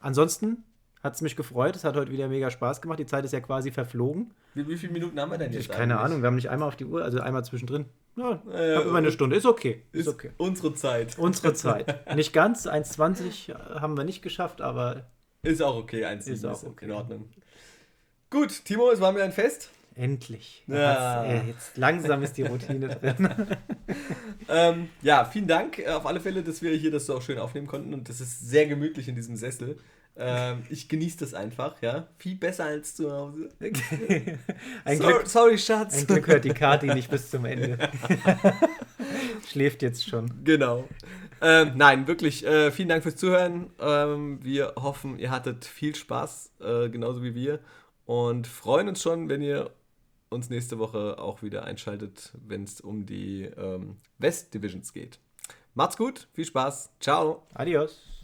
Ansonsten hat es mich gefreut. Es hat heute wieder mega Spaß gemacht. Die Zeit ist ja quasi verflogen. Wie, wie viele Minuten haben wir denn jetzt? Ich, keine Ahnung. Wir haben nicht einmal auf die Uhr, also einmal zwischendrin. Ja, äh, habe immer eine Stunde. Ist okay. Ist, ist okay. Unsere Zeit. Unsere Zeit. nicht ganz. 1,20 haben wir nicht geschafft, aber. Ist auch okay. 1,7 ist auch okay. in Ordnung. Gut, Timo, es war mir ein Fest. Endlich. Ja. Äh, jetzt langsam ist die Routine drin. ähm, ja, vielen Dank äh, auf alle Fälle, dass wir hier das so auch schön aufnehmen konnten und das ist sehr gemütlich in diesem Sessel. Ähm, ich genieße das einfach, ja. Viel besser als zu Hause. ein so, Glück, sorry, Schatz. Ein Glück hört die Kati nicht bis zum Ende. Schläft jetzt schon. Genau. Ähm, nein, wirklich, äh, vielen Dank fürs Zuhören. Ähm, wir hoffen, ihr hattet viel Spaß, äh, genauso wie wir. Und freuen uns schon, wenn ihr uns nächste Woche auch wieder einschaltet, wenn es um die ähm, West Divisions geht. Macht's gut, viel Spaß, ciao. Adios.